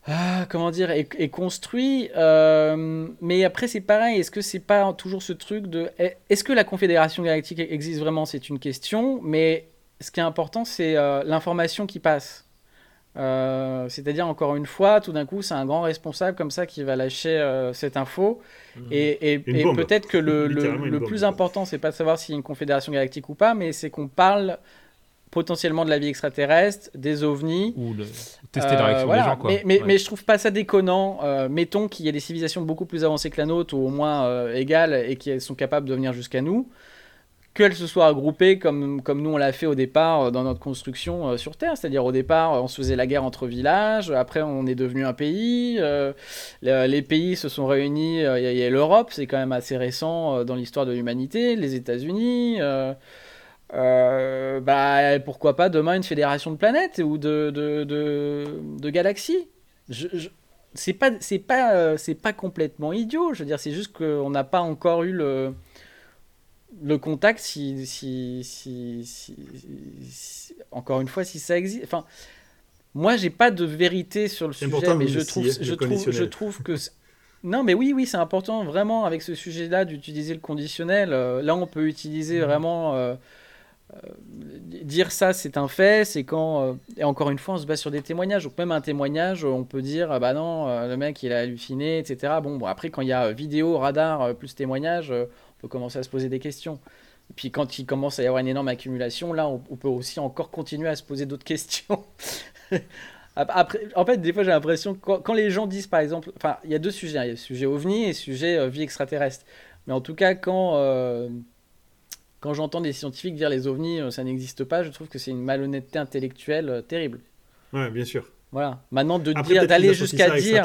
ah, comment dire, est, est construit. euh, mais après, c'est pareil. Est-ce que c'est pas toujours ce truc de. Est-ce que la Confédération Galactique existe vraiment? C'est une question. Mais ce qui est important, c'est euh, l'information qui passe. Euh, C'est-à-dire, encore une fois, tout d'un coup, c'est un grand responsable comme ça qui va lâcher euh, cette info. Et, et- bombe. peut-être que le, bombe, plus quoi. important, c'est pas de savoir s'il y a une Confédération Galactique ou pas, mais c'est qu'on parle potentiellement de la vie extraterrestre, des ovnis. Ou le- tester la réaction voilà. des gens, quoi. Mais, mais, Ouais. mais je trouve pas ça déconnant. Euh, mettons qu'il y a des civilisations beaucoup plus avancées que la nôtre, ou au moins euh, égales, et qui sont capables de venir jusqu'à nous. Qu'elles se soient regroupées comme, comme nous on l'a fait au départ euh, dans notre construction euh, sur Terre. C'est-à-dire au départ, on se faisait la guerre entre villages, après on est devenu un pays, euh, le- les pays se sont réunis, il y a- l'Europe, c'est quand même assez récent dans l'histoire de l'humanité, les États-Unis. bah, pourquoi pas demain une fédération de planètes ou de, de, de, de galaxies. Je, je- c'est pas pas pas complètement idiot. Je veux dire c'est juste qu'on n'a pas encore eu le le contact si si, si, si- si- encore une fois si ça existe. Enfin moi j'ai pas de vérité sur le sujet important mais je trouve je trouve je trouve que non mais oui oui c'est important vraiment avec ce sujet là d'utiliser le conditionnel. Euh, là on peut utiliser Mhm. vraiment euh, euh, dire ça c'est un fait c'est quand euh, et encore une fois on se base sur des témoignages. Donc même un témoignage on peut dire ah bah non le mec il a halluciné etc bon, bon après quand il y a vidéo radar plus témoignage peut commencer à se poser des questions et puis quand il commence à y avoir une énorme accumulation là on, peut aussi encore continuer à se poser d'autres questions Ap- Après, en fait, des fois, j'ai l'impression que quand, les gens disent, par exemple, enfin, il y a deux sujets, hein. il y a le sujet ovni et le sujet euh, vie extraterrestre. Mais en tout cas, quand, euh, quand j'entends des scientifiques dire les ovnis, euh, ça n'existe pas, je trouve que c'est une malhonnêteté intellectuelle terrible. Ouais, bien sûr. Voilà. Maintenant, de Après, dire, d'aller jusqu'à dire,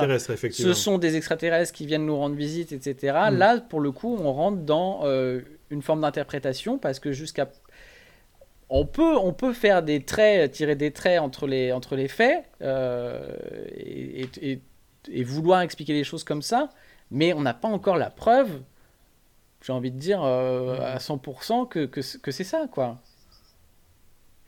ce sont des extraterrestres qui viennent nous rendre visite, etc. Mm. Là, pour le coup, on rentre dans euh, une forme d'interprétation parce que jusqu'à on peut, on peut faire des traits, tirer des traits entre les, entre les faits euh, et, et- et- et vouloir expliquer les choses comme ça, mais on n'a pas encore la preuve, j'ai envie de dire, euh, Mm. à 100% que, que c'est ça, quoi.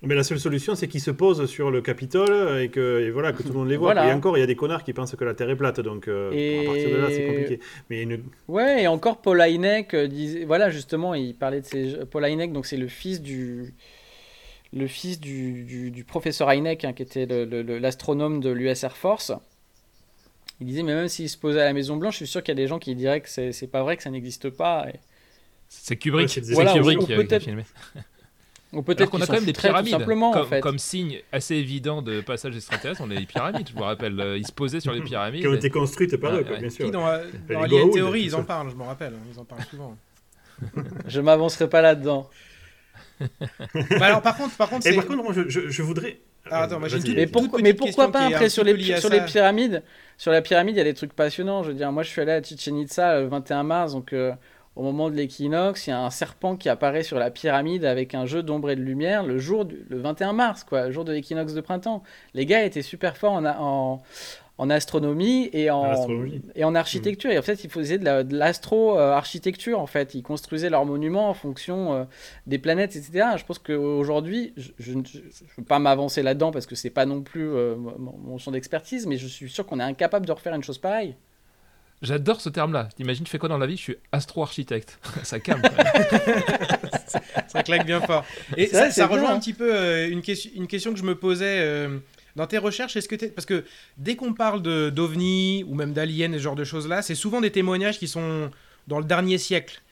Mais la seule solution, c'est qu'ils se posent sur le Capitole et que, et voilà, que tout le monde les voit. Voilà. Et encore, il y a des connards qui pensent que la Terre est plate, donc euh, Et- à partir de là, c'est compliqué. Mais une- Ouais, et encore Paul Heineck euh, disait, voilà justement, il parlait de ces, Paul Heineck, donc c'est le fils du, le fils du, du- du professeur Heineck, hein, qui était l'astronome de l'US Air Force. Il disait, mais même s'il se posait à la Maison Blanche, je suis sûr qu'il y a des gens qui diraient que c'est pas vrai, que ça n'existe pas. Et- C'est Kubrick, Ouais, c'est Voilà, Kubrick qui a- filmé. Ou peut-être qu'on a quand même des pyramides, simplement, comme, en fait. comme signe assez évident de passage extraterrestre, on a les pyramides. Je vous rappelle, euh, ils se posaient sur les pyramides. Qui ont été construites par Ouais, eux, quoi, ouais. bien sûr. Qui, dans, euh, Les dans Theory, tout ils en parlent, je me rappelle, hein, ils en parlent souvent. Je m'avancerai pas là-dedans. Bah alors par contre, par contre, Et c'est... par contre, moi, je, je- je voudrais. Ah, attends, moi, j'ai une Vas-y, toute- Mais, pourquoi, mais pas après sur les, sur les pyramides? Sur la pyramide, il y a des trucs passionnants. Je veux dire, moi, je suis allé à Chichen Itza le 21 mars, donc euh, au moment de l'équinoxe, il y a un serpent qui apparaît sur la pyramide avec un jeu d'ombre et de lumière le jour du, le 21 mars, quoi, le jour de l'équinoxe de printemps. Les gars étaient super forts en, en, en astronomie et en, astronomie. et en architecture. Et en fait, ils faisaient de la- de l'astro-architecture, en fait. Ils construisaient leurs monuments en fonction euh, des planètes, etc. Je pense qu'aujourd'hui, je ne veux pas m'avancer là-dedans parce que c'est pas non plus euh, mon, mon champ d'expertise, mais je suis sûr qu'on est incapable de refaire une chose pareille. J'adore ce terme-là. T'imagines, je fais quoi dans la vie? Je suis astro-architecte. Ça calme. Ça claque bien fort. Et ça, bien, rejoint hein. un petit peu euh, une, question, une question que je me posais euh, dans tes recherches. Est-ce que parce que dès qu'on parle de d'ovni ou même d'aliens et ce genre de choses là, c'est souvent des témoignages qui sont dans le dernier siècle,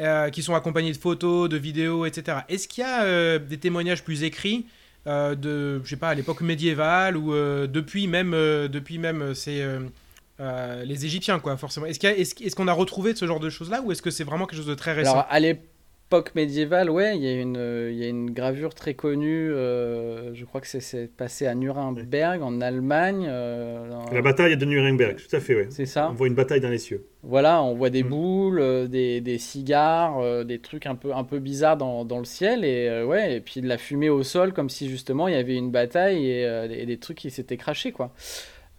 euh, qui sont accompagnés de photos, de vidéos, etc. Est-ce qu'il y a euh, des témoignages plus écrits euh, de, je sais pas, à l'époque médiévale ou euh, depuis même, euh, depuis même euh, c'est euh, les Égyptiens quoi, forcément. Est-ce y a- qu'on a retrouvé de ce genre de choses là ou est-ce que c'est vraiment quelque chose de très récent? Alors, à l'époque médiévale, ouais, il y, a une, euh, il y a une gravure très connue, euh, je crois que c'est- passé à Nuremberg, en Allemagne. euh, dans- La bataille de Nuremberg, tout à fait, ouais. C'est ça On voit une bataille dans les cieux. Voilà, on voit des Mm. boules, euh, des, des cigares, euh, des trucs un peu, un peu bizarres dans, dans le ciel, et, euh, ouais, et puis de la fumée au sol, comme si justement il y avait une bataille et, euh, des trucs qui s'étaient crachés, quoi.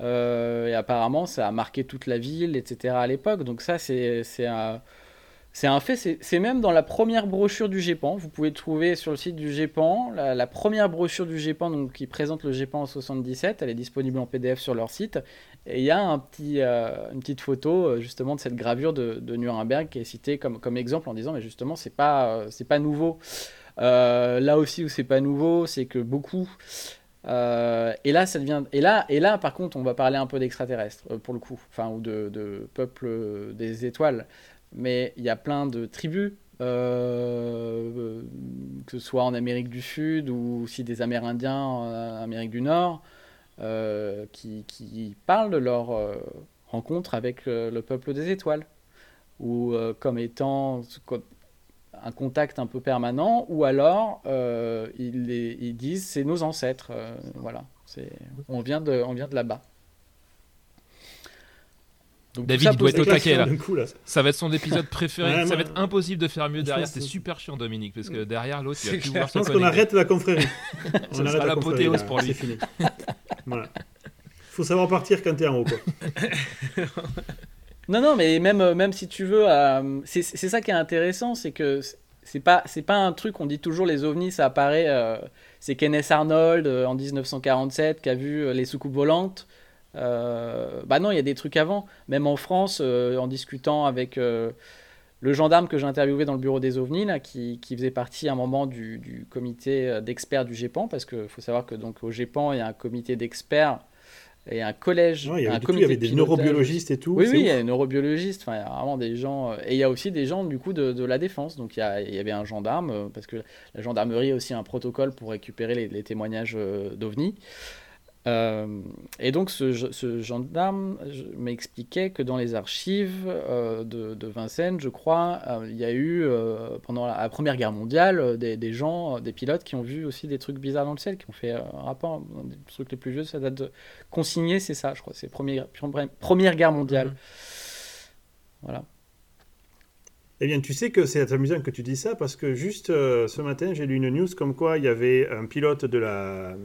Euh, et apparemment, ça a marqué toute la ville, etc. à l'époque. Donc ça, c'est un, un fait. C'est même dans la première brochure du GEPAN. Vous pouvez trouver sur le site du GEPAN la, première brochure du GEPAN donc, qui présente le GEPAN en 77. Elle est disponible en PDF sur leur site. Et il y a un petit, euh, une petite photo euh, justement de cette gravure de, Nuremberg qui est citée comme, exemple en disant mais justement c'est pas, pas nouveau. Là aussi où c'est pas nouveau, c'est que beaucoup euh, et là, ça devient. Et là, et là, par contre, on va parler un peu d'extraterrestres euh, pour le coup, enfin ou de, de peuples euh, des étoiles. Mais il y a plein de tribus, que ce soit en Amérique du Sud ou aussi des Amérindiens en Amérique du Nord, qui, parlent de leur rencontre avec euh, le peuple des étoiles, ou comme étant un contact un peu permanent, ou alors euh, ils, les- ils disent c'est nos ancêtres, euh, voilà, c'est on vient de on vient de là-bas. Donc, David, il doit être au taquet, là. D'un coup, là. Ça va être son épisode préféré. Ouais, ça va être impossible de faire mieux derrière. C'est super chiant, Dominique, parce que derrière l'autre, il va plus Je se pense qu'on arrête la confrérie. On Ça arrête sera la confrérie, l'apothéose pour lui. C'est fini. voilà. Faut savoir partir quand t'es en haut, quoi. Non, non, mais même, euh, même si tu veux, euh, c'est ça qui est intéressant, c'est que c'est- pas, pas un truc, on dit toujours les ovnis, ça apparaît, euh, c'est Kenneth Arnold en 1947 qui a vu les soucoupes volantes. Bah non, il y a des trucs avant. Même en France, en discutant avec le gendarme que j'ai interviewé dans le bureau des ovnis, là, qui, qui faisait partie à un moment du, du comité d'experts du GEPAN, parce qu'il faut savoir que donc au GEPAN, il y a un comité d'experts et un collège, Ouais, il y un avait, du tout, il y avait des neurobiologistes et tout. Oui, oui, il y a des neurobiologistes, enfin, il y a vraiment des gens. euh, Et il y a aussi des gens, du coup, de, de la défense. Donc, il y, a- il y avait un gendarme, euh, parce que la gendarmerie a aussi un protocole pour récupérer les, les témoignages euh, d'OVNI. Euh, et donc, ce, ge- ce gendarme m'expliquait que dans les archives euh, de, de Vincennes, je crois, euh, il y a eu, pendant la, la Première Guerre mondiale, des, des gens, des pilotes qui ont vu aussi des trucs bizarres dans le ciel, qui ont fait un rapport. Un des trucs les plus vieux, ça date de. Consigné, c'est ça, je crois. C'est première, première Guerre mondiale. Mhm. Voilà. Eh bien, tu sais que c'est amusant que tu dis ça parce que juste euh, ce matin, j'ai lu une news comme quoi il y avait un pilote de la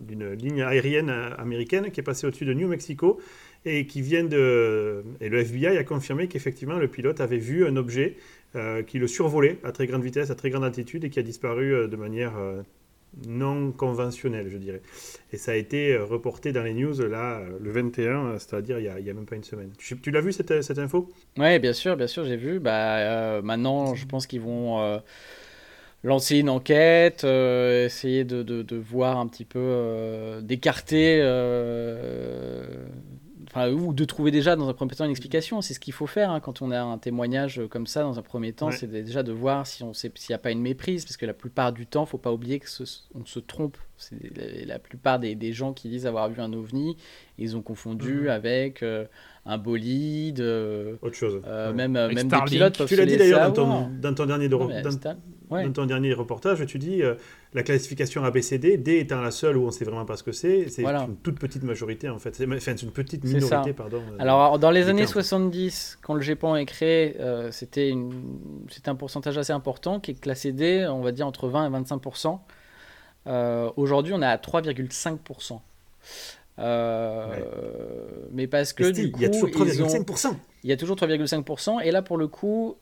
d'une ligne aérienne américaine qui est passé au-dessus de New Mexico et qui vient de et le FBI a confirmé qu'effectivement le pilote avait vu un objet euh, qui le survolait à très grande vitesse, à très grande altitude et qui a disparu euh, de manière non conventionnelle, je dirais. Et ça a été euh, reporté dans les news là euh, le 21, euh, c'est-à-dire il y a, même pas une semaine. Tu, l'as vu cette, cette info? Ouais, bien sûr, bien sûr, j'ai vu. Bah, maintenant, je pense qu'ils vont. lancer une enquête, essayer de, de, voir un petit peu, d'écarter, enfin, ou de trouver déjà dans un premier temps une explication. C'est ce qu'il faut faire hein, quand on a un témoignage comme ça dans un premier temps, Ouais. c'est déjà de voir si on sait s'il n'y a pas une méprise, parce que la plupart du temps, faut pas oublier que ce- on se trompe. C'est la, la plupart des, des gens qui disent avoir vu un ovni, ils ont confondu Mhm. avec euh, un bolide, euh, Autre chose. euh, Ouais. même, Avec même des pilotes Tu l'as dit d'ailleurs dans dans ton dernier de- Non, dans- ouais. dans ton dernier reportage, tu dis euh, la classification ABCD, D étant la seule où on sait vraiment pas ce que c'est, c'est Voilà. une toute petite majorité en fait. C'est enfin, c'est une petite minorité, pardon. euh, Alors, dans les années cas, en fait. 70, quand le GEPAN est créé, euh, c'était un pourcentage assez important qui est classé D, on va dire entre 20 et 25 Euh, Aujourd'hui, on est à 3,5 Euh, Ouais. Mais parce que du coup, il y a toujours ils ont- 3,5%. il y a toujours 3,5%. Et là, pour le coup,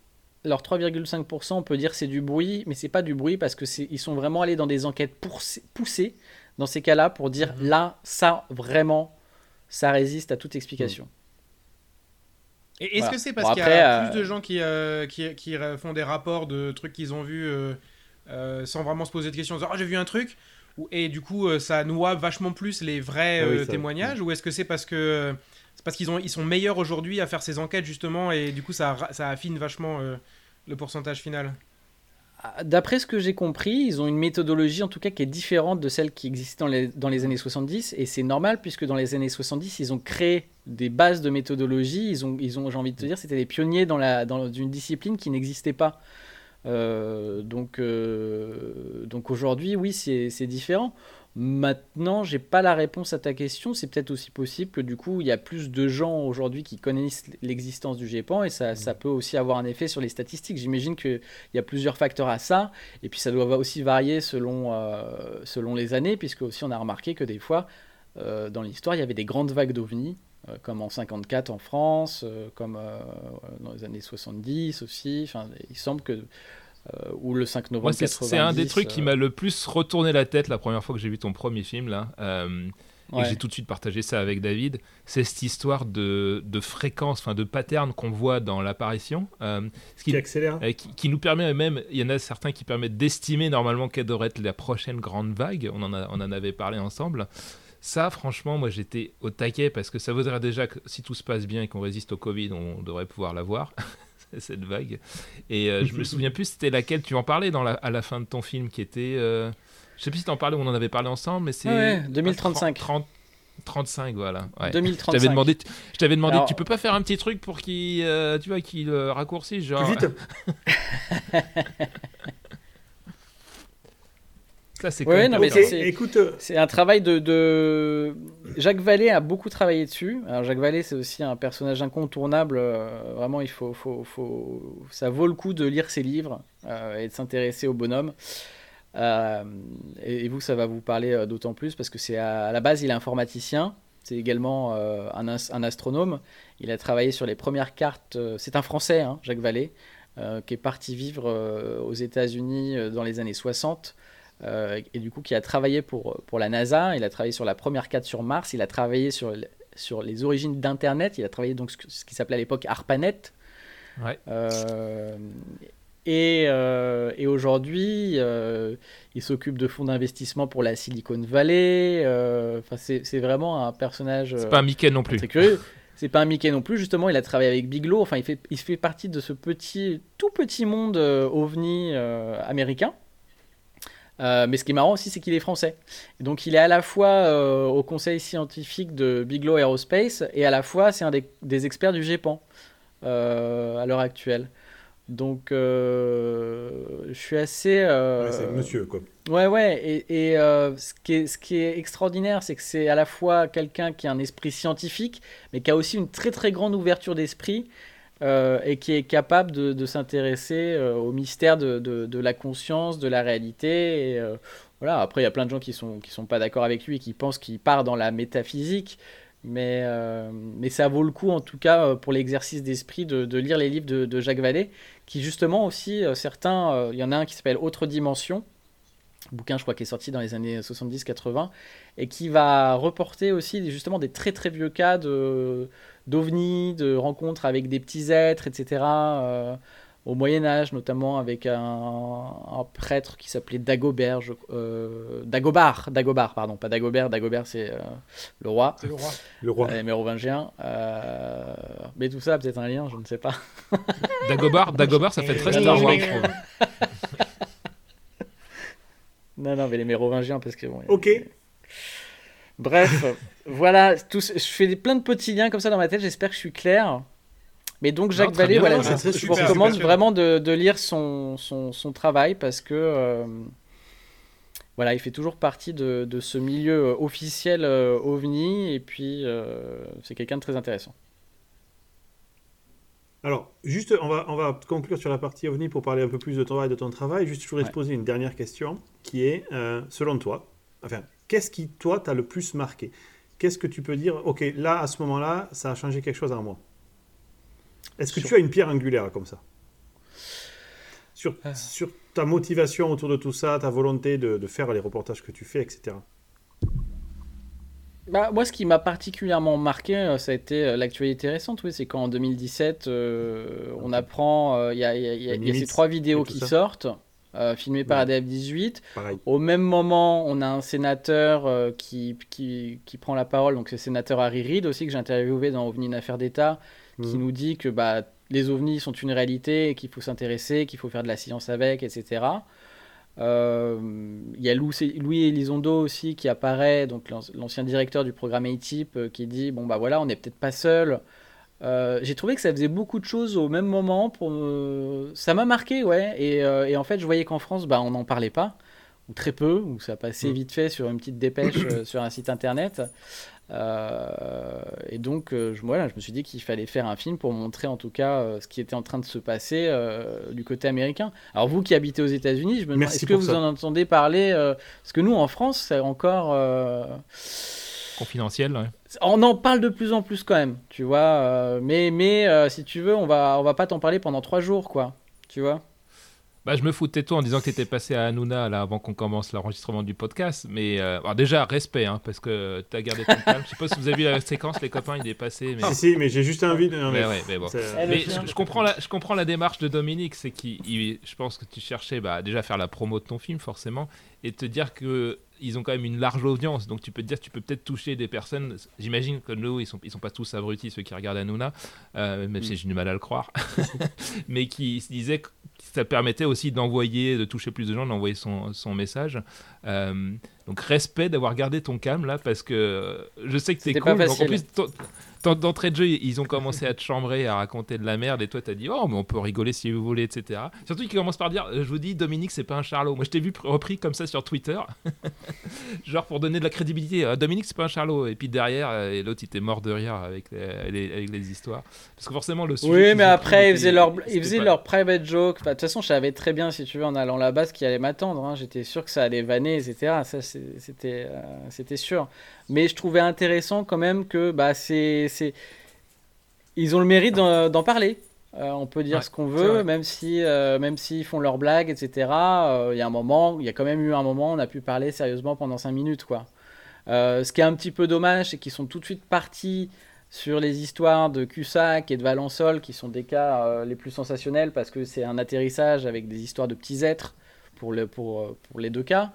leur 3,5%, on peut dire c'est du bruit, mais c'est pas du bruit parce que ils sont vraiment allés dans des enquêtes poussées, poussées dans ces cas-là pour dire Mhm. là, ça vraiment, ça résiste à toute explication. Et est-ce Voilà. que c'est parce Bon, qu'il y a après, plus euh, de gens qui, euh, qui, qui euh, font des rapports de trucs qu'ils ont vus euh, euh, sans vraiment se poser de questions en disant Ah, j'ai vu un truc Et du coup, euh, ça noie vachement plus les vrais Ah oui, euh, ça, témoignages Ou est-ce que c'est parce que parce qu'ils ils sont meilleurs aujourd'hui à faire ces enquêtes justement et du coup ça, affine vachement euh, le pourcentage final Ah, D'après ce que j'ai compris, ils ont une méthodologie en tout cas qui est différente de celle qui existait dans les, années 70 et c'est normal puisque dans les années 70 ils ont créé des bases de méthodologie, ils ont, ils ont j'ai envie de te dire, c'était des pionniers dans, la, dans une discipline qui n'existait pas. Euh, donc euh, donc aujourd'hui, oui, c'est différent. Maintenant, j'ai pas la réponse à ta question. C'est peut-être aussi possible que du coup, il y a plus de gens aujourd'hui qui connaissent l'existence du GEPAN et ça, ça peut aussi avoir un effet sur les statistiques. J'imagine qu'il y a plusieurs facteurs à ça. Et puis ça doit aussi varier selon, euh, selon les années, puisque aussi on a remarqué que des fois, euh, dans l'histoire, il y avait des grandes vagues d'ovnis, euh, comme en 54 en France, comme dans les années 70 aussi. Enfin, il semble que. Euh, ou le 5 novembre Moi, c'est 90. c'est un des trucs qui euh, m'a le plus retourné la tête la première fois que j'ai vu ton premier film là. euh, et ouais. j'ai tout de suite partagé ça avec David, c'est cette histoire de, de fréquence, enfin de pattern qu'on voit dans l'apparition, euh, ce qui, Qui accélère. euh, qui, qui nous permet même, il y en a certains qui permettent d'estimer normalement quelle devrait être la prochaine grande vague, on en, a- on en avait parlé ensemble. Ça, franchement, moi j'étais au taquet parce que ça voudrait déjà que si tout se passe bien et qu'on résiste au Covid, on devrait pouvoir l'avoir, cette vague. Et euh, je me souviens plus c'était laquelle tu en parlais dans la, à la fin de ton film qui était. euh, je sais plus si t'en parlais ou on en avait parlé ensemble, mais c'est. Ouais, 2035. 30, 35, voilà. Ouais. Je 2035. t'avais demandé, je t'avais demandé, Alors- tu peux pas faire un petit truc pour qu'il, euh, tu vois, qu'il raccourcisse, genre. Plus vite. Ça c'est Ouais, quand même non, mais Ok, bien. ça, c'est- écoute, euh, C'est un travail de, de- Jacques Vallée a beaucoup travaillé dessus. Alors Jacques Vallée, c'est aussi un personnage incontournable. euh, vraiment, il faut, faut, faut- ça vaut le coup de lire ses livres euh, et de s'intéresser au bonhomme. Euh, et, et vous, ça va vous parler d'autant plus parce que c'est à, à la base, il est informaticien. C'est également euh, un, as- un astronome. Il a travaillé sur les premières cartes. c'est un Français, hein, Jacques Vallée, euh, qui est parti vivre euh, aux États-Unis euh, dans les années 60. Euh, et du coup qui a travaillé pour, pour la NASA, il a travaillé sur la première carte sur Mars, il a travaillé sur, sur les origines d'Internet, il a travaillé donc ce, qui s'appelait à l'époque ARPANET. Ouais. Euh, et et, et aujourd'hui, euh, il s'occupe de fonds d'investissement pour la Silicon Valley. euh, Enfin, c'est c'est vraiment un personnage. C'est euh, pas un Mickey non plus. Très curieux. C'est pas un Mickey non plus, justement, il a travaillé avec Bigelow. Enfin, il fait, il fait partie de ce petit, tout petit monde euh, ovni euh, américain. Euh, mais ce qui est marrant aussi, c'est qu'il est français. Donc, il est à la fois euh, au conseil scientifique de Bigelow Aerospace et à la fois, c'est un des, des experts du GEPAN euh, à l'heure actuelle. Donc, je suis assez. ouais, c'est monsieur quoi. Ouais, ouais, et, et, ce, qui est, ce qui est extraordinaire, c'est que c'est à la fois quelqu'un qui a un esprit scientifique, mais qui a aussi une très très grande ouverture d'esprit, euh, et qui est capable de, s'intéresser euh, au mystère de, la conscience, de la réalité. Euh, voilà, après, il y a plein de gens qui sont, qui sont pas d'accord avec lui et qui pensent qu'il part dans la métaphysique. Mais, euh, mais ça vaut le coup, en tout cas, pour l'exercice d'esprit, de, lire les livres de, Jacques Vallée, qui justement aussi, certains, il y en a un qui s'appelle Autre Dimension, bouquin, je crois, qui est sorti dans les années 70-80, et qui va reporter aussi justement des très très vieux cas de d'ovnis, de rencontres avec des petits êtres, etc. Euh, au Moyen Âge, notamment avec un, un prêtre qui s'appelait Dagobert, je- euh, Dagobard, Dagobard, pardon, pas Dagobert, Dagobert c'est euh, le roi, C'est le roi. Le roi. les mérovingiens. euh, mais tout ça a peut-être un lien, je ne sais pas. Dagobah, ça fait très Star Wars. Non, non, mais les mérovingiens, parce que bon, Ok. Bref, voilà, tout, je fais des, plein de petits liens comme ça dans ma tête, j'espère que je suis clair. Mais donc Jacques Vallée, bien, voilà, non, je, super, vous recommande vraiment de, de lire son, son, son travail parce que euh, voilà, il fait toujours partie de, de ce milieu euh, officiel euh, OVNI et puis euh, c'est quelqu'un de très intéressant. Alors, juste, on va, on va conclure sur la partie OVNI pour parler un peu plus de ton travail, de ton travail. Juste, je voudrais te poser une dernière question qui est, euh, selon toi, enfin, qu'est-ce qui, toi, t'a le plus marqué? Qu'est-ce que tu peux dire Ok, là, à ce moment-là, ça a changé quelque chose en moi? Est-ce que Sur- tu as une pierre angulaire comme ça? Sur, Euh. sur ta motivation autour de tout ça, ta volonté de, de faire les reportages que tu fais, etc. Bah, moi, ce qui m'a particulièrement marqué, euh, ça a été euh, l'actualité récente. Oui, c'est qu'en 2017, euh, on apprend, euh, il y, y y y a ces trois vidéos qui ça. sortent, euh, filmées par Ouais. ADF18. Pareil. Au même moment, on a un sénateur qui, qui, qui prend la parole, donc c'est le sénateur Harry Reid aussi, que j'ai interviewé dans OVNI une affaire d'État, qui Mhm. nous dit que bah, les ovnis sont une réalité, et qu'il faut s'intéresser, qu'il faut faire de la science avec, etc. Euh, Il y a Lou- Louis Elizondo aussi qui apparaît, donc l'an- l'ancien directeur du programme ATIP, euh, qui dit bon bah voilà, on n'est peut-être pas seul. Euh, j'ai trouvé que ça faisait beaucoup de choses au même moment. Pour me- Ça m'a marqué, ouais. Et, euh, et en fait, je voyais qu'en France, bah, on n'en parlait pas, ou très peu, ou ça passait Mm. vite fait sur une petite dépêche euh, sur un site internet. Euh, et donc, euh, je, voilà, je me suis dit qu'il fallait faire un film pour montrer en tout cas euh, ce qui était en train de se passer du côté américain. Alors, vous qui habitez aux États-Unis, je me demande, est-ce que vous ça. en entendez parler Parce que nous, en France, c'est encore. Confidentiel, ouais. on en parle de plus en plus quand même, tu vois. euh, mais mais euh, si tu veux, on va, on va pas t'en parler pendant trois jours, quoi. Tu vois Bah, je me foutais de toi en disant que tu étais passé à Hanouna là, avant qu'on commence l'enregistrement du podcast. Mais euh, alors déjà, respect, hein, parce que tu as gardé ton calme. Je sais pas si vous avez vu la séquence, les copains, il est passé. Mais... Si, si, mais j'ai juste envie de. non, mais Mais ouais, mais bon. c'est- Eh, Mais je, je comprends la, je comprends la démarche de Dominique, c'est qu'il, il- je pense que tu cherchais bah, déjà à faire la promo de ton film forcément, et te dire que ils ont quand même une large audience, donc tu peux te dire, tu peux peut-être toucher des personnes. J'imagine que nous, ils sont, ils sont pas tous abrutis ceux qui regardent Hanouna, euh, même si j'ai du mal à le croire, mais qui se disaient que ça permettait aussi d'envoyer, de toucher plus de gens, d'envoyer son, son message. Euh, donc respect d'avoir gardé ton calme là, parce que je sais que t'es cool. donc en plus, d'entrée de jeu, ils ont commencé à te chambrer, à raconter de la merde, et toi t'as dit oh mais on peut rigoler si vous voulez, etc. Surtout qu'ils commencent par dire, je vous dis Dominique c'est pas un charlot. Moi je t'ai vu pr- repris comme ça sur Twitter, genre pour donner de la crédibilité. Ah, Dominique c'est pas un charlot. Et puis derrière, euh, et l'autre il était mort de rire avec les, les- avec les histoires, parce que forcément le sujet. Oui, mais après, ils faisaient leur, ils faisaient pas- leur private joke. Enfin, de toute façon, je savais très bien, si tu veux, en allant là-bas, ce qui allait m'attendre. hein. J'étais sûr que ça allait vanner, etc. Ça, c'était, euh, c'était sûr. Mais je trouvais intéressant quand même que, bah, c'est, c'est... ils ont le mérite d'en, parler. Euh, on peut dire Ouais, ce qu'on veut, même si, euh, même s'ils font leurs blagues, etc. euh, Il y a un moment, il y a quand même eu un moment, où on a pu parler sérieusement pendant 5 minutes, quoi. Ce qui est un petit peu dommage, c'est qu'ils sont tout de suite partis sur les histoires de Cussac et de Valençol, qui sont des cas les plus sensationnels parce que c'est un atterrissage avec des histoires de petits êtres pour, le, pour, pour les deux cas.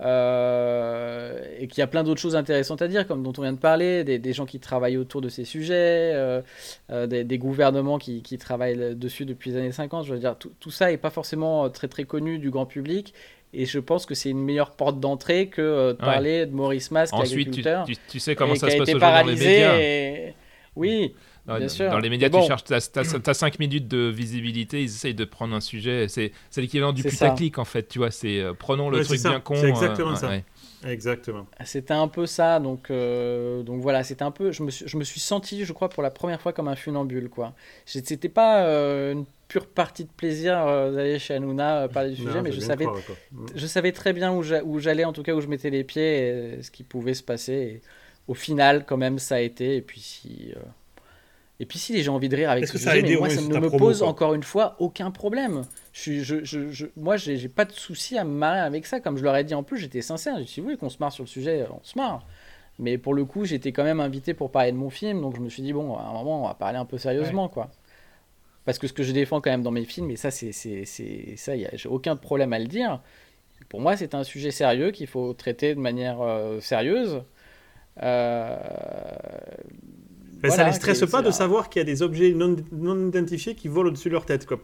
Euh, et qu'il y a plein d'autres choses intéressantes à dire, comme dont on vient de parler, des, des gens qui travaillent autour de ces sujets, euh, euh, des, des gouvernements qui, qui travaillent dessus depuis les années 50. Je veux dire, tout, tout ça n'est pas forcément très très connu du grand public. Et je pense que c'est une meilleure porte d'entrée que de Ouais. parler de Maurice Masque, Ensuite, tu, agriculteur, tu- tu sais comment ça se passe dans les médias. et- Oui, dans- sûr. dans les médias, bon. tu cherches, t'as, t'as- t'as 5 minutes de visibilité, ils essayent de prendre un sujet. C'est, c'est l'équivalent du C'est ça. putaclic en fait, tu vois. C'est euh, prenons le Ouais, truc bien con. C'est exactement euh, ça. ouais. Exactement. C'était un peu ça, donc, euh, donc voilà, c'était un peu. Je me, suis, je me suis senti, je crois, pour la première fois comme un funambule, quoi. C'était pas euh, une pure partie de plaisir euh, d'aller chez Hanouna euh, parler du sujet, Non, mais je savais, croire, quoi. Je savais très bien où j'a- où j'allais, en tout cas où je mettais les pieds, et ce qui pouvait se passer. Et au final, quand même, ça a été. Et puis si, euh, et puis si les gens ont envie de rire avec Est-ce ce que ça mais moi, ça ne me promo, pose quoi encore une fois aucun problème. Je je, je, je- moi, j'ai pas de souci à me marrer avec ça. Comme je leur ai dit en plus, j'étais sincère. J'ai dit oui, qu'on se marre sur le sujet, on se marre. Mais pour le coup, j'étais quand même invité pour parler de mon film, donc je me suis dit bon, à un moment, on va parler un peu sérieusement, quoi. parce que ce que je défends quand même dans mes films, et ça, c'est ça, j'ai aucun problème à le dire. Pour moi, c'est un sujet sérieux qu'il faut traiter de manière euh, sérieuse. Euh, ben, ça ne les stresse pas de savoir qu'il y a des objets non, non identifiés qui volent au-dessus de leur tête. Quoi.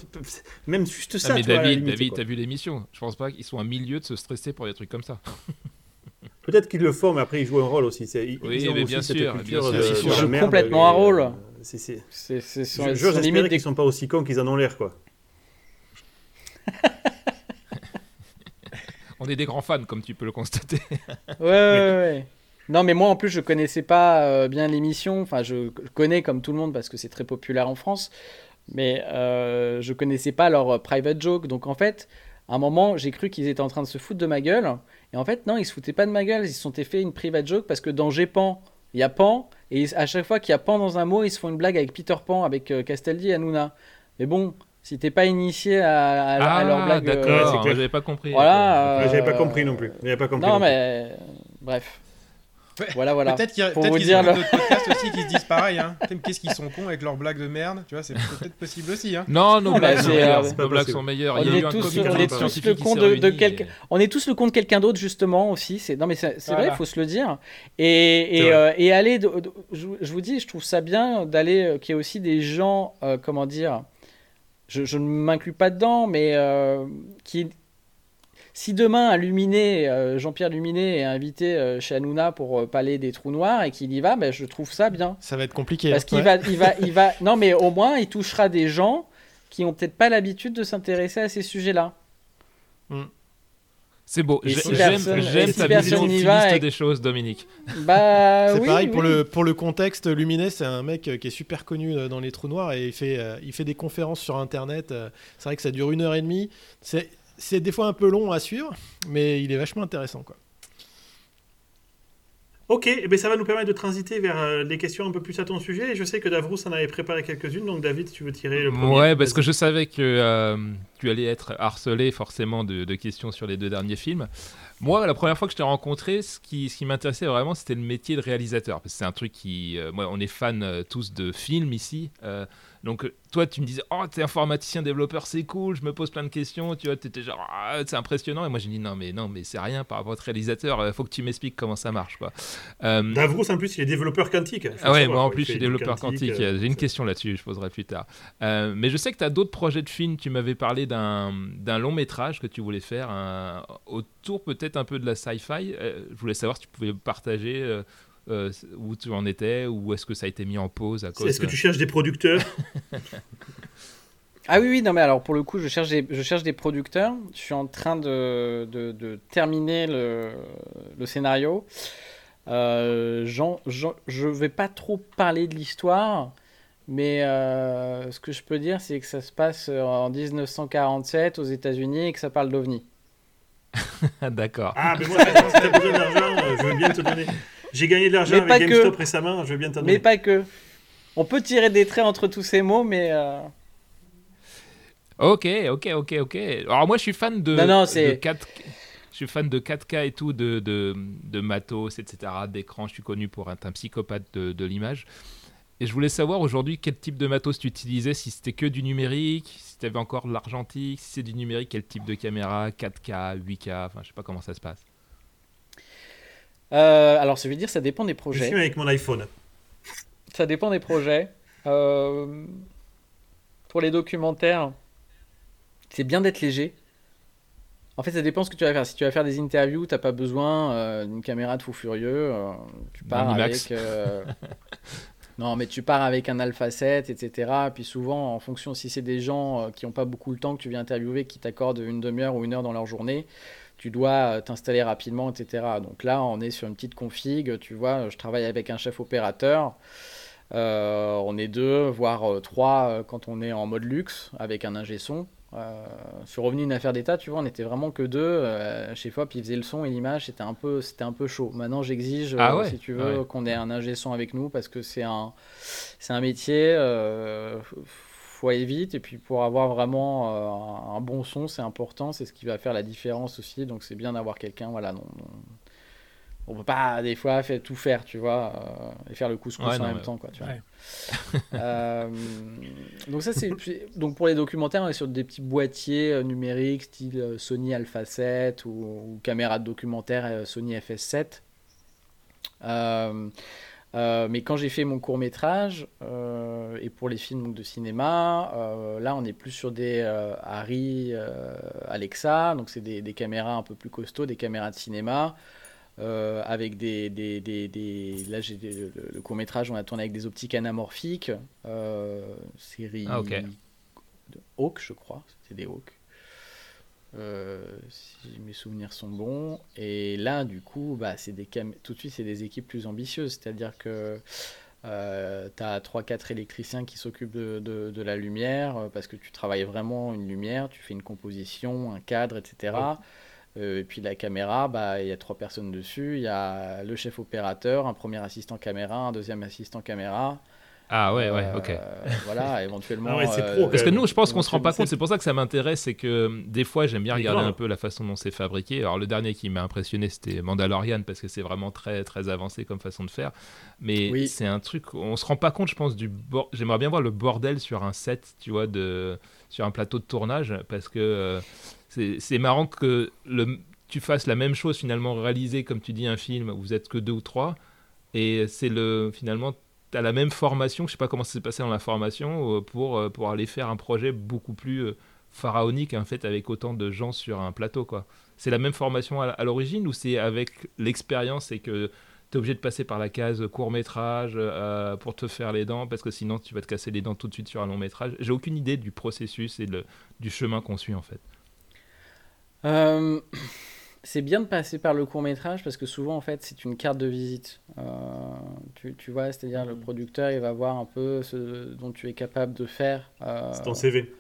Même juste ça. Ah, mais David, David t'as vu l'émission. Je pense pas qu'ils sont un milieu de se stresser pour des trucs comme ça. Peut-être qu'ils le font, mais après ils jouent un rôle aussi. oui, mais bien, sûr, bien sûr. Ils jouent complètement un rôle. C'est, J'ose qu'ils sont pas aussi cons qu'ils en ont l'air, quoi. On est des grands fans, comme tu peux le constater. ouais, ouais, ouais. Non, mais moi en plus, je connaissais pas euh, bien l'émission. Enfin, je connais comme tout le monde parce que c'est très populaire en France. Mais euh, je connaissais pas leur euh, private joke. Donc en fait, à un moment, j'ai cru qu'ils étaient en train de se foutre de ma gueule. Et en fait, non, ils se foutaient pas de ma gueule. Ils se sont fait une private joke parce que dans J'ai Pan, il y a Pan. Et à chaque fois qu'il y a Pan dans un mot, ils se font une blague avec Peter Pan, avec Castaldi et Hanouna. Mais bon, si t'es pas initié à, à, ah, leur blague. D'accord, j'avais pas compris. Voilà. J'avais pas compris non plus. J'avais pas compris. Non, mais bref. Voilà, voilà. Peut-être qu'il y a, peut d'autres podcasts aussi qui se disent pareil. Hein. Qu'est-ce qu'ils sont cons avec leurs blagues de merde Tu vois, c'est peut-être possible aussi. Hein. Non, nos blagues, sont, meilleures. nos blagues sont meilleures. On, est, tous, le con de, de quelqu'un. On est tous le con de quelqu'un d'autre justement aussi. C'est non mais c'est vrai, il faut se le dire. Et et, euh, et aller, je, vous dis, je trouve ça bien d'aller euh, qu'il y ait aussi des gens, euh, comment dire. Je, je ne m'inclus pas dedans, mais qui, si demain Luminé, euh, Jean-Pierre Luminé est invité euh, chez Hanouna pour euh, parler des trous noirs et qu'il y va, ben, je trouve ça bien. Ça va être compliqué. Parce qu'il va, il va, il va. Non, mais au moins, il touchera des gens qui ont peut-être pas l'habitude de s'intéresser à ces sujets-là. Hmm. C'est beau. J'aime ta vision optimiste des choses, Dominique. Bah, c'est pareil pour le pour le contexte. Luminet, c'est un mec qui est super connu dans les trous noirs et il fait il fait des conférences sur Internet. C'est vrai que ça dure une heure et demie. C'est c'est des fois un peu long à suivre, mais il est vachement intéressant. Quoi. Ok, eh ben, ça va nous permettre de transiter vers euh, des questions un peu plus à ton sujet. Et je sais que Davrous en avait préparé quelques-unes, donc David, tu veux tirer le premier Ouais, parce que je savais que euh, tu allais être harcelé forcément de, questions sur les deux derniers films. Moi, la première fois que je t'ai rencontré, ce qui, ce qui m'intéressait vraiment, c'était le métier de réalisateur. Parce que c'est un truc qui. Euh, moi, on est fans tous de films ici. Donc euh, toi, tu me disais, oh, t'es informaticien développeur, c'est cool, je me pose plein de questions, tu vois, t'étais genre, ah, c'est impressionnant. Et moi, j'ai dit, non, mais non, mais c'est rien par rapport à votre réalisateur, il euh, faut que tu m'expliques comment ça marche, quoi. Euh... Davros, en plus, il est développeur quantique. Ah ouais, moi en plus, je suis développeur quantique. Euh, j'ai une question là-dessus, je poserai plus tard. mais je sais que tu as d'autres projets de films. Tu m'avais parlé d'un long métrage que tu voulais faire autour peut-être un peu de la sci-fi. je voulais savoir si tu pouvais partager euh, où tu en étais ou est-ce que ça a été mis en pause à cause Est-ce que tu cherches des producteurs Ah oui, oui, non, mais alors pour le coup, je cherche des, je cherche des producteurs. Je suis en train de, de, terminer le, le scénario. Euh, je ne vais pas trop parler de l'histoire, mais euh, ce que je peux dire, c'est que ça se passe en 1947 aux États-Unis et que ça parle d'OVNI. D'accord. Ah, mais moi, si tu as besoin d'argent, je veux bien te donner. J'ai gagné de l'argent avec GameStop récemment, je veux bien t'en Mais pas que. On peut tirer des traits entre tous ces mots, mais. Euh, ok, ok, ok, ok. Alors moi, je suis fan de, non, non, de 4... Je suis fan de 4K et tout, de, de, de matos, etc., d'écran. Je suis connu pour être un psychopathe de, de l'image. Et je voulais savoir aujourd'hui quel type de matos tu utilisais, si c'était que du numérique, si tu avais encore de l'argentique, si c'est du numérique, quel type de caméra, 4K, 8K, enfin je sais pas comment ça se passe. Euh, alors, ça veut dire ça dépend des projets. Je suis avec mon iPhone. Ça dépend des projets. Euh, pour les documentaires, c'est bien d'être léger. En fait, ça dépend ce que tu vas faire. Si tu vas faire des interviews, t'as pas besoin euh, d'une caméra de fou furieux. tu pars avec. non, mais tu pars avec un Alpha 7, etc. Puis souvent, en fonction, si c'est des gens qui n'ont pas beaucoup le temps que tu viens interviewer, qui t'accordent une demi-heure ou une heure dans leur journée, tu dois euh, t'installer rapidement, etc. Donc là, on est sur une petite config, tu vois, je travaille avec un chef opérateur. Euh, on est deux, voire euh, trois quand on est en mode luxe avec un ingé son. sur Revenu une affaire d'état, tu vois, on était vraiment que deux. chez FOP, il faisait le son et l'image, c'était un peu, c'était un peu chaud. Maintenant, j'exige, ah si tu veux, qu'on ait un ingé son avec nous parce que c'est un, c'est un métier faut aller vite. Et puis pour avoir vraiment euh, un bon son, c'est important. C'est ce qui va faire la différence aussi. Donc c'est bien d'avoir quelqu'un voilà, dont, on peut pas des fois faire, tout faire, tu vois, euh, et faire le couscous Ouais, en non, même mais- temps, quoi. Tu vois. Ouais. Euh, donc ça c'est donc pour les documentaires, on est sur des petits boîtiers numériques style Sony Alpha 7 ou, ou caméra de documentaire Sony FS7. Euh, euh, mais quand j'ai fait mon court métrage et pour les films donc, de cinéma, euh, là on est plus sur des euh, Harry euh, Alexa, donc c'est des, des caméras un peu plus costauds, des caméras de cinéma. euh, avec des, des, des, des- là j'ai le, le court métrage on a tourné avec des optiques anamorphiques euh, série Ah, Hawk je crois. C'était des Hawk euh, si mes souvenirs sont bons et là du coup bah, c'est des cam- tout de suite c'est des équipes plus ambitieuses c'est à dire que euh, tu as 3-4 électriciens qui s'occupent de, de- de la lumière euh, parce que tu travailles vraiment une lumière, tu fais une composition, un cadre, etc. Euh, et puis la caméra, bah, il y a trois personnes dessus. Il y a le chef opérateur, un premier assistant caméra, un deuxième assistant caméra. Ah ouais, ouais, Euh, ok. Voilà, éventuellement. Ah ouais, c'est euh, pro, Parce que Euh, nous, je pense qu'on se rend pas compte. C'est pour ça que ça m'intéresse, c'est que euh, des fois, j'aime bien regarder un peu la façon dont c'est fabriqué. Alors le dernier qui m'a impressionné, c'était Mandalorian parce que c'est vraiment très très avancé comme façon de faire. Mais Oui. c'est un truc, on se rend pas compte, je pense du. bor- J'aimerais bien voir le bordel sur un set, tu vois, de sur un plateau de tournage, parce que euh, c'est c'est marrant que le tu fasses la même chose finalement réaliser comme tu dis un film où vous êtes que deux ou trois et c'est le finalement as la même formation, je sais pas comment ça s'est passé dans la formation, euh, pour, euh, pour aller faire un projet beaucoup plus euh, pharaonique en fait avec autant de gens sur un plateau quoi. C'est la même formation à, à l'origine ou c'est avec l'expérience et que tu es obligé de passer par la case court métrage pour te faire les dents parce que sinon tu vas te casser les dents tout de suite sur un long métrage. J'ai aucune idée du processus et du chemin qu'on suit en fait. C'est bien de passer par le court métrage parce que souvent en fait c'est une carte de visite. Euh, tu, tu vois, c'est-à-dire le producteur il va voir un peu ce dont tu es capable de faire. euh, C'est ton CV.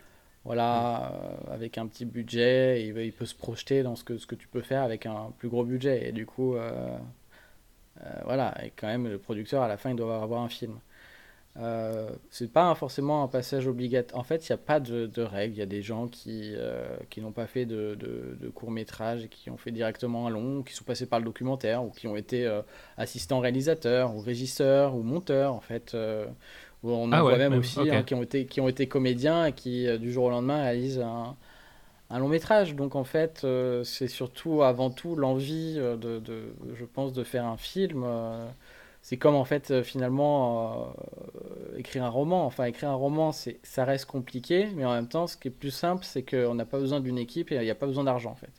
voilà, euh, avec un petit budget, il, peut se projeter dans ce que, ce que tu peux faire avec un plus gros budget. Et du coup, euh, voilà, et quand même, le producteur, à la fin, il doit avoir un film. Euh, c'est pas forcément un passage obligatoire. En fait, il n'y a pas de, de règle. Il y a des gens qui, euh, qui n'ont pas fait de, de, de court métrage et qui ont fait directement un long, qui sont passés par le documentaire, ou qui ont été euh, assistants réalisateurs, ou régisseurs, ou monteurs, en fait. euh, où on en Ah voit ouais, même même, aussi hein, qui, ont été, qui ont été comédiens et qui, du jour au lendemain, réalisent un, un long métrage. Donc, en fait, c'est surtout, avant tout, l'envie, de, de, je pense, de faire un film. C'est comme, en fait, euh, finalement, euh, écrire un roman. Enfin, écrire un roman, c'est, ça reste compliqué, mais en même temps, ce qui est plus simple, c'est qu'on n'a pas besoin d'une équipe et il n'y a pas besoin d'argent, en fait.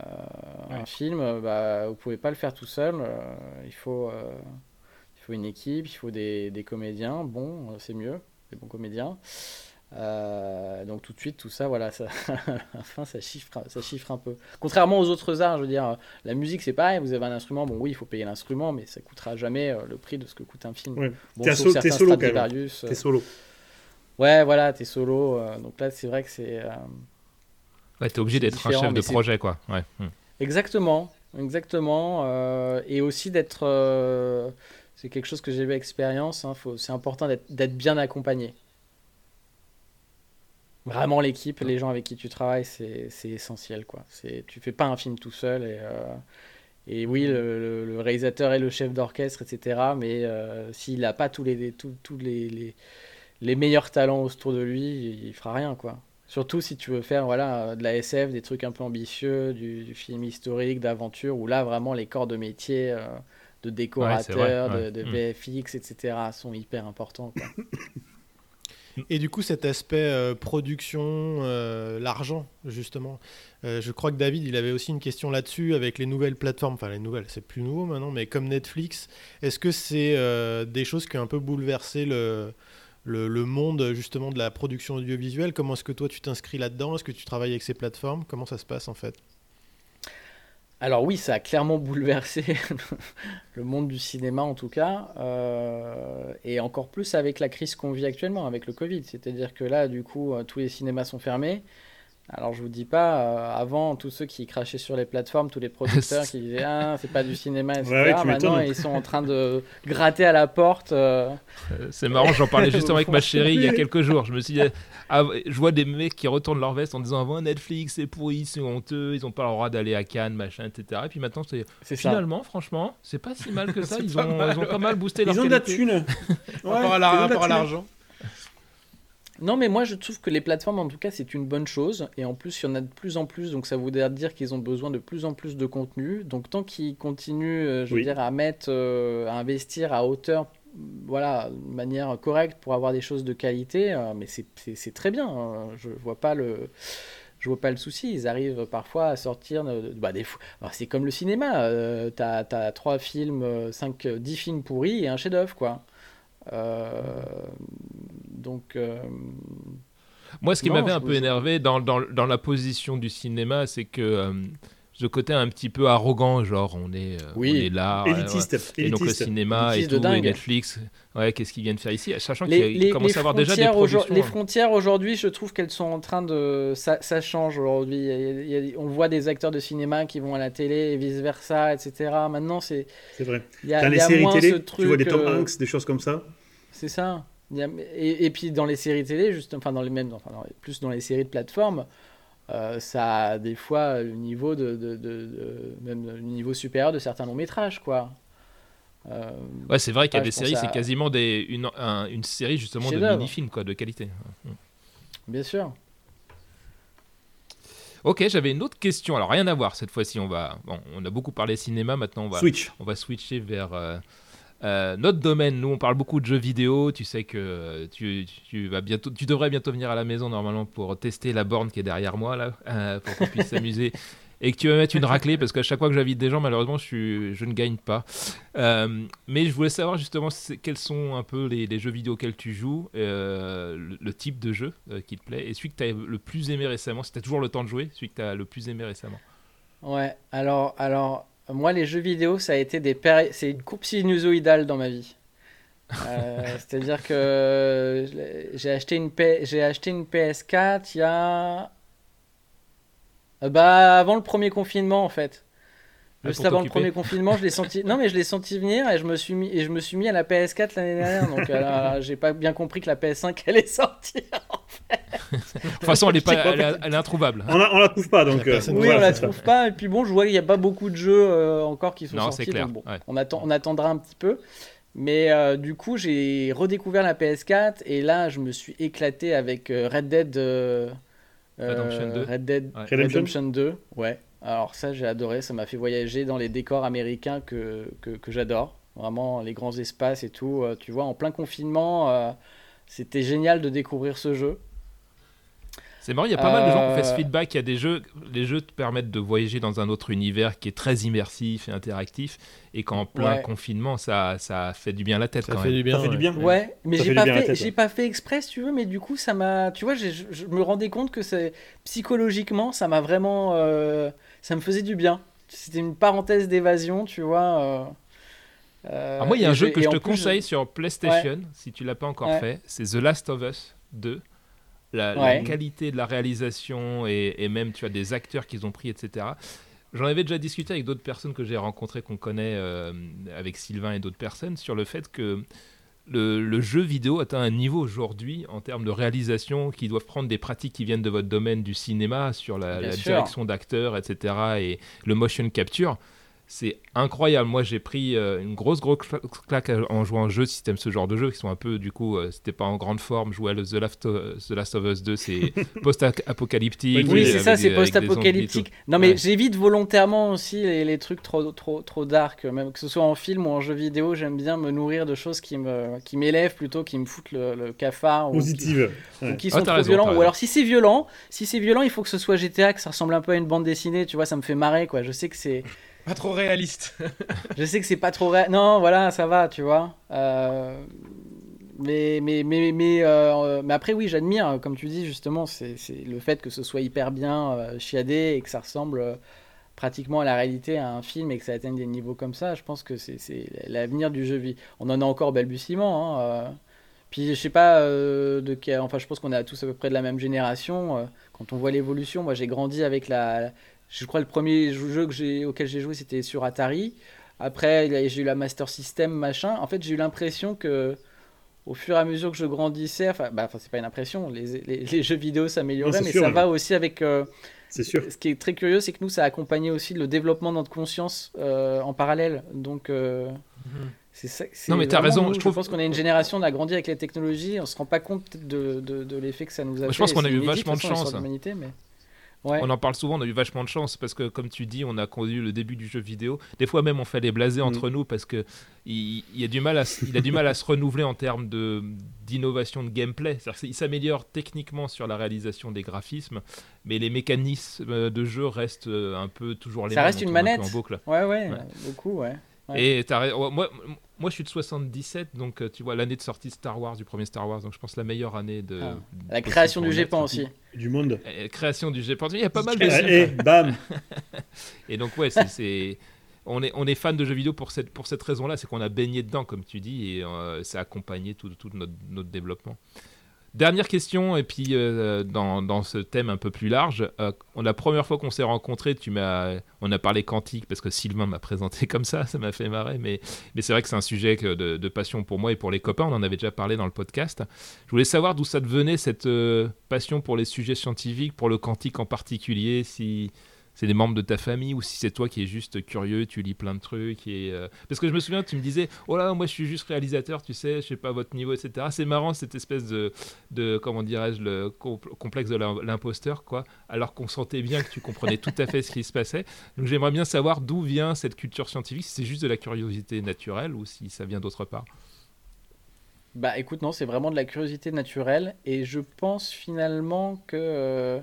Euh, Un film, bah, vous pouvez pas le faire tout seul. euh, il faut, il faut une équipe, il faut des, des comédiens. Bon, c'est mieux, des bons comédiens. Euh, donc tout de suite, tout ça, voilà, ça, à la fin, ça chiffre, ça chiffre un peu. Contrairement aux autres arts, je veux dire, la musique, c'est pareil. Vous avez un instrument, bon, oui, il faut payer l'instrument, mais ça coûtera jamais euh, le prix de ce que coûte un film. Ouais. Bon, T'es à sauf so- t'es certains solo, quand même. Euh, T'es solo. Ouais, voilà, t'es solo. euh, donc là, c'est vrai que c'est. euh, Ouais, t'es obligé C'est d'être un chef de c'est- projet quoi. Ouais. hmm. Exactement, exactement. euh, et aussi d'être. euh, c'est quelque chose que j'ai eu expérience. hein, faut- c'est important d'être d'être bien accompagné. Vraiment, l'équipe, les gens avec qui tu travailles, c'est essentiel. Quoi. Tu fais pas un film tout seul. Et, euh, et oui, le, le- le réalisateur est le chef d'orchestre, etc. Mais euh, s'il n'a pas tous les, tous, tous les, les, les meilleurs talents autour de lui, il fera rien. quoi. Surtout si tu veux faire voilà, de la SF, des trucs un peu ambitieux, du, du film historique, d'aventure, où là vraiment les corps de métier euh, de décorateurs, ouais, de, de ouais. VFX, etc. sont hyper importants. quoi. Et du coup, cet aspect euh, production, euh, l'argent, justement. Euh, je crois que David, il avait aussi une question là-dessus avec les nouvelles plateformes. Enfin, les nouvelles, c'est plus nouveau maintenant, mais comme Netflix, est-ce que c'est des choses qui ont un peu bouleversé le, le, le monde, justement, de la production audiovisuelle? Comment est-ce que toi, tu t'inscris là-dedans? Est-ce que tu travailles avec ces plateformes? Comment ça se passe, en fait? Alors oui, ça a clairement bouleversé le monde du cinéma en tout cas, euh, et encore plus avec la crise qu'on vit actuellement, avec le Covid. C'est-à-dire que là, du coup, euh, tous les cinémas sont fermés. Alors je vous dis pas, euh, avant tous ceux qui crachaient sur les plateformes, tous les producteurs qui disaient ah c'est pas du cinéma, etc. Ouais, Maintenant ils sont en train de gratter à la porte. euh, Euh, C'est marrant, j'en parlais justement avec ma chérie il y a quelques jours. Je me suis dit, ah, je vois des mecs qui retournent leur veste en disant avant Netflix, c'est pourri, c'est honteux, ils ont pas le droit d'aller à Cannes, machin, etc. Et puis maintenant, c'est c'est ça. finalement, franchement, c'est pas si mal que ça. Ils ont, mal, ils ont pas mal boosté leur Ils ont de la thune. Ils la rapport à l'argent. Non, mais moi je trouve que les plateformes, en tout cas, c'est une bonne chose. Et en plus, il y en a de plus en plus, donc ça voudrait dire qu'ils ont besoin de plus en plus de contenu. Donc tant qu'ils continuent, euh, je veux dire, à mettre, euh, à investir à hauteur, voilà, de manière correcte pour avoir des choses de qualité, euh, mais c'est- très bien. hein. Je vois pas le. Je vois pas le souci, ils arrivent parfois à sortir bah, des c'est comme le cinéma, euh, t'as as trois films, cinq, dix films pourris et un chef-d'œuvre quoi. Euh, donc euh, Moi, ce qui m'avait un peu énervé dans, dans, dans la position du cinéma, c'est que euh, ce côté un petit peu arrogant, genre on est, euh, Oui. on est là, ouais, ouais. Élitiste. et donc le cinéma et Élitiste tout, et. Netflix, ouais, qu'est-ce qu'ils viennent faire ici? Sachant les, qu'il les- commence les à avoir déjà des les hein. frontières aujourd'hui, je trouve qu'elles sont en train de. Ça, ça change aujourd'hui. On voit des acteurs de cinéma qui vont à la télé et vice-versa, etc. Maintenant, c'est. C'est vrai. Il y a, Dans les y a séries moins télé, ce tu truc, vois des Tom euh, Hanks, des choses comme ça? C'est ça. Et, et puis dans les séries télé, juste, enfin dans les mêmes, enfin dans les- plus dans les séries de plateforme, euh, ça a des fois le niveau de, de- de- de- même le niveau supérieur de certains longs métrages, quoi. Euh, Ouais, c'est vrai qu'il y a des séries, à- c'est quasiment des, une, un- une série justement de mini-films quoi, de qualité. bien sûr. Ok, j'avais une autre question. Alors rien à voir cette fois-ci. On va, bon, on a beaucoup parlé cinéma. Maintenant, on va, Switch. on va switcher vers euh, euh, notre domaine. Nous, on parle beaucoup de jeux vidéo. Tu sais que tu, vas bientôt, tu devrais bientôt venir à la maison normalement pour tester la borne qui est derrière moi là, euh, pour qu'on puisse s'amuser. Et que tu vas mettre une raclée parce qu'à chaque fois que j'invite des gens, malheureusement, je, ne gagne pas. Euh, mais je voulais savoir justement quels sont un peu les, jeux vidéo auxquels tu joues, le, type de jeu qui te plaît, et celui que tu as le plus aimé récemment, si toujours le temps de jouer, celui que tu as le plus aimé récemment. Ouais, alors, alors moi, les jeux vidéo, ça a été des péri- c'est une courbe sinusoïdale dans ma vie. Euh, C'est-à-dire que l'ai- j'ai acheté, une P- j'ai acheté une PS4 il y a. Euh, Bah, avant le premier confinement, en fait. Ah, Juste avant le premier confinement, je l'ai senti. Non, mais je l'ai senti venir et je me suis mis et je me suis mis à la PS4 l'année dernière. Donc, euh, j'ai pas bien compris que la PS5 allait sortir. De toute façon, elle est, pas, elle est, elle est introuvable. On la, on la trouve pas donc. La euh, Oui, voilà, on la ça. trouve pas. Et puis bon, je vois qu'il n'y a pas beaucoup de jeux euh, encore qui sont Non, sortis. c'est clair, donc bon, ouais. on, attend, on attendra un petit peu. Mais euh, du coup, j'ai redécouvert la PS4 et là, je me suis éclaté avec Red Dead. euh, euh, Redemption 2. Red Dead Ouais. Redemption? Redemption 2. Ouais. Alors ça, j'ai adoré. Ça m'a fait voyager dans les décors américains que, j'adore. Vraiment, les grands espaces et tout. Euh, tu vois, en plein confinement, euh, c'était génial de découvrir ce jeu. C'est marrant, il y a pas mal de gens qui ont fait ce Euh, feedback. Il y a des jeux, les jeux te permettent de voyager dans un autre univers qui est très immersif et interactif, et qu'en plein Ouais. confinement, ça, ça fait du bien à la tête Ça quand fait même. du bien. Ça fait du bien. Ouais, mais j'ai pas fait, j'ai pas fait exprès, si tu veux, mais du coup, ça m'a, tu vois, je, me rendais compte que c'est psychologiquement, ça m'a vraiment, euh, ça me faisait du bien. C'était une parenthèse d'évasion, tu vois. euh, moi, il y a un jeu que je te conseille sur PlayStation, si tu l'as pas encore Ouais. fait, c'est The Last of Us 2. La, qualité de la réalisation et, et même tu as des acteurs qu'ils ont pris, etc. J'en avais déjà discuté avec d'autres personnes que j'ai rencontrées, qu'on connaît, euh, avec Sylvain et d'autres personnes, sur le fait que le, le jeu vidéo atteint un niveau aujourd'hui en termes de réalisation qui doivent prendre des pratiques qui viennent de votre domaine du cinéma sur la, direction d'acteurs, etc. et le motion capture. C'est incroyable. Moi, j'ai pris euh, une grosse, grosse cla- claque en jouant un jeu, si t'aimes ce genre de jeu, qui sont un peu, du coup, euh, c'était pas en grande forme. Jouer à le The Last of, The Last of Us 2, c'est post-apocalyptique. Oui, c'est ça, c'est post-apocalyptique. Non, mais Ouais. j'évite volontairement aussi les, les trucs trop, trop, trop dark, même que ce soit en film ou en jeu vidéo. J'aime bien me nourrir de choses qui me, qui m'élèvent plutôt, qui me foutent le, le cafard. ou qui- Positive. ou qui Ah, sont trop raison, violents. Ou alors si c'est violent, si c'est violent, il faut que ce soit GTA, que ça ressemble un peu à une bande dessinée. Tu vois, ça me fait marrer, quoi. Je sais que c'est, Pas trop réaliste. je sais que c'est pas trop. ré- Non, voilà, ça va, tu vois. Euh, Mais, mais, mais, mais, euh, mais après, oui, j'admire, comme tu dis, justement, c'est le fait que ce soit hyper bien euh, chiadé et que ça ressemble euh, pratiquement à la réalité, à un film, et que ça atteigne des niveaux comme ça. Je pense que c'est l'avenir du jeu vidéo. On en a encore balbutiement. hein, euh, Puis je sais pas euh, de quel, enfin je pense qu'on est tous à peu près de la même génération. euh, quand on voit l'évolution, moi j'ai grandi avec la, je crois le premier jeu que j'ai, auquel j'ai joué c'était sur Atari. Après a- j'ai eu la Master System machin. En fait j'ai eu l'impression que au fur et à mesure que je grandissais, enfin, bah, enfin c'est pas une impression, les, les- les jeux vidéo s'amélioraient, mais sûr, ça ouais. va aussi avec. euh, C'est sûr. ce qui est très curieux, c'est que nous, ça a accompagné aussi le développement de notre conscience euh, en parallèle. Donc, euh, c'est ça. Non, mais t'as raison, nous, je je, trouve- pense qu'on est une génération, on a grandi avec les technologies, on se rend pas compte de, de, de l'effet que ça nous a Moi, fait. je pense qu'on a eu vachement de chance. l'humanité, mais. Ouais. On en parle souvent, on a eu vachement de chance parce que, comme tu dis, on a connu le début du jeu vidéo. Des fois même, on fait les blasés Mm. entre nous parce que il, il a du mal à, il a du mal à se renouveler en termes de d'innovation de gameplay. C'est-à-dire qu'il s'améliore techniquement sur la réalisation des graphismes, mais les mécanismes de jeu restent euh, un peu toujours les Ça mêmes. reste on une un manette. en boucle. Ouais, ouais, Ouais. beaucoup, ouais. Ouais. Et ouais, moi, moi, je suis de 77, donc euh, tu vois l'année de sortie de Star Wars, du premier Star Wars, donc je pense la meilleure année de. Ah. de- La création du GEPAN être. aussi. Du monde. Euh, Création du GEPAN. Il y a pas mal de. Eh, eh, bam Et donc, ouais, c'est- c'est. On est, on est fan de jeux vidéo pour cette, pour cette raison-là, c'est qu'on a baigné dedans, comme tu dis, et euh, ça a accompagné tout, tout notre, notre développement. Dernière question, et puis euh, dans, dans ce thème un peu plus large, euh, la première fois qu'on s'est rencontrés, tu m'as, on a parlé quantique parce que Sylvain m'a présenté comme ça, ça m'a fait marrer, mais, mais c'est vrai que c'est un sujet de, de passion pour moi et pour les copains, on en avait déjà parlé dans le podcast. Je voulais savoir d'où ça te venait cette euh, passion pour les sujets scientifiques, pour le quantique en particulier, si c'est des membres de ta famille ou si c'est toi qui es juste curieux, tu lis plein de trucs. Euh, Parce que je me souviens, tu me disais, oh là, moi je suis juste réalisateur, tu sais, je sais pas votre niveau, etc. C'est marrant cette espèce de, de comment dirais-je, le com- complexe de l'im- l'imposteur, quoi, alors qu'on sentait bien que tu comprenais tout à fait ce qui se passait. Donc j'aimerais bien savoir d'où vient cette culture scientifique, si c'est juste de la curiosité naturelle ou si ça vient d'autre part. Bah écoute, non, c'est vraiment de la curiosité naturelle et je pense finalement que euh,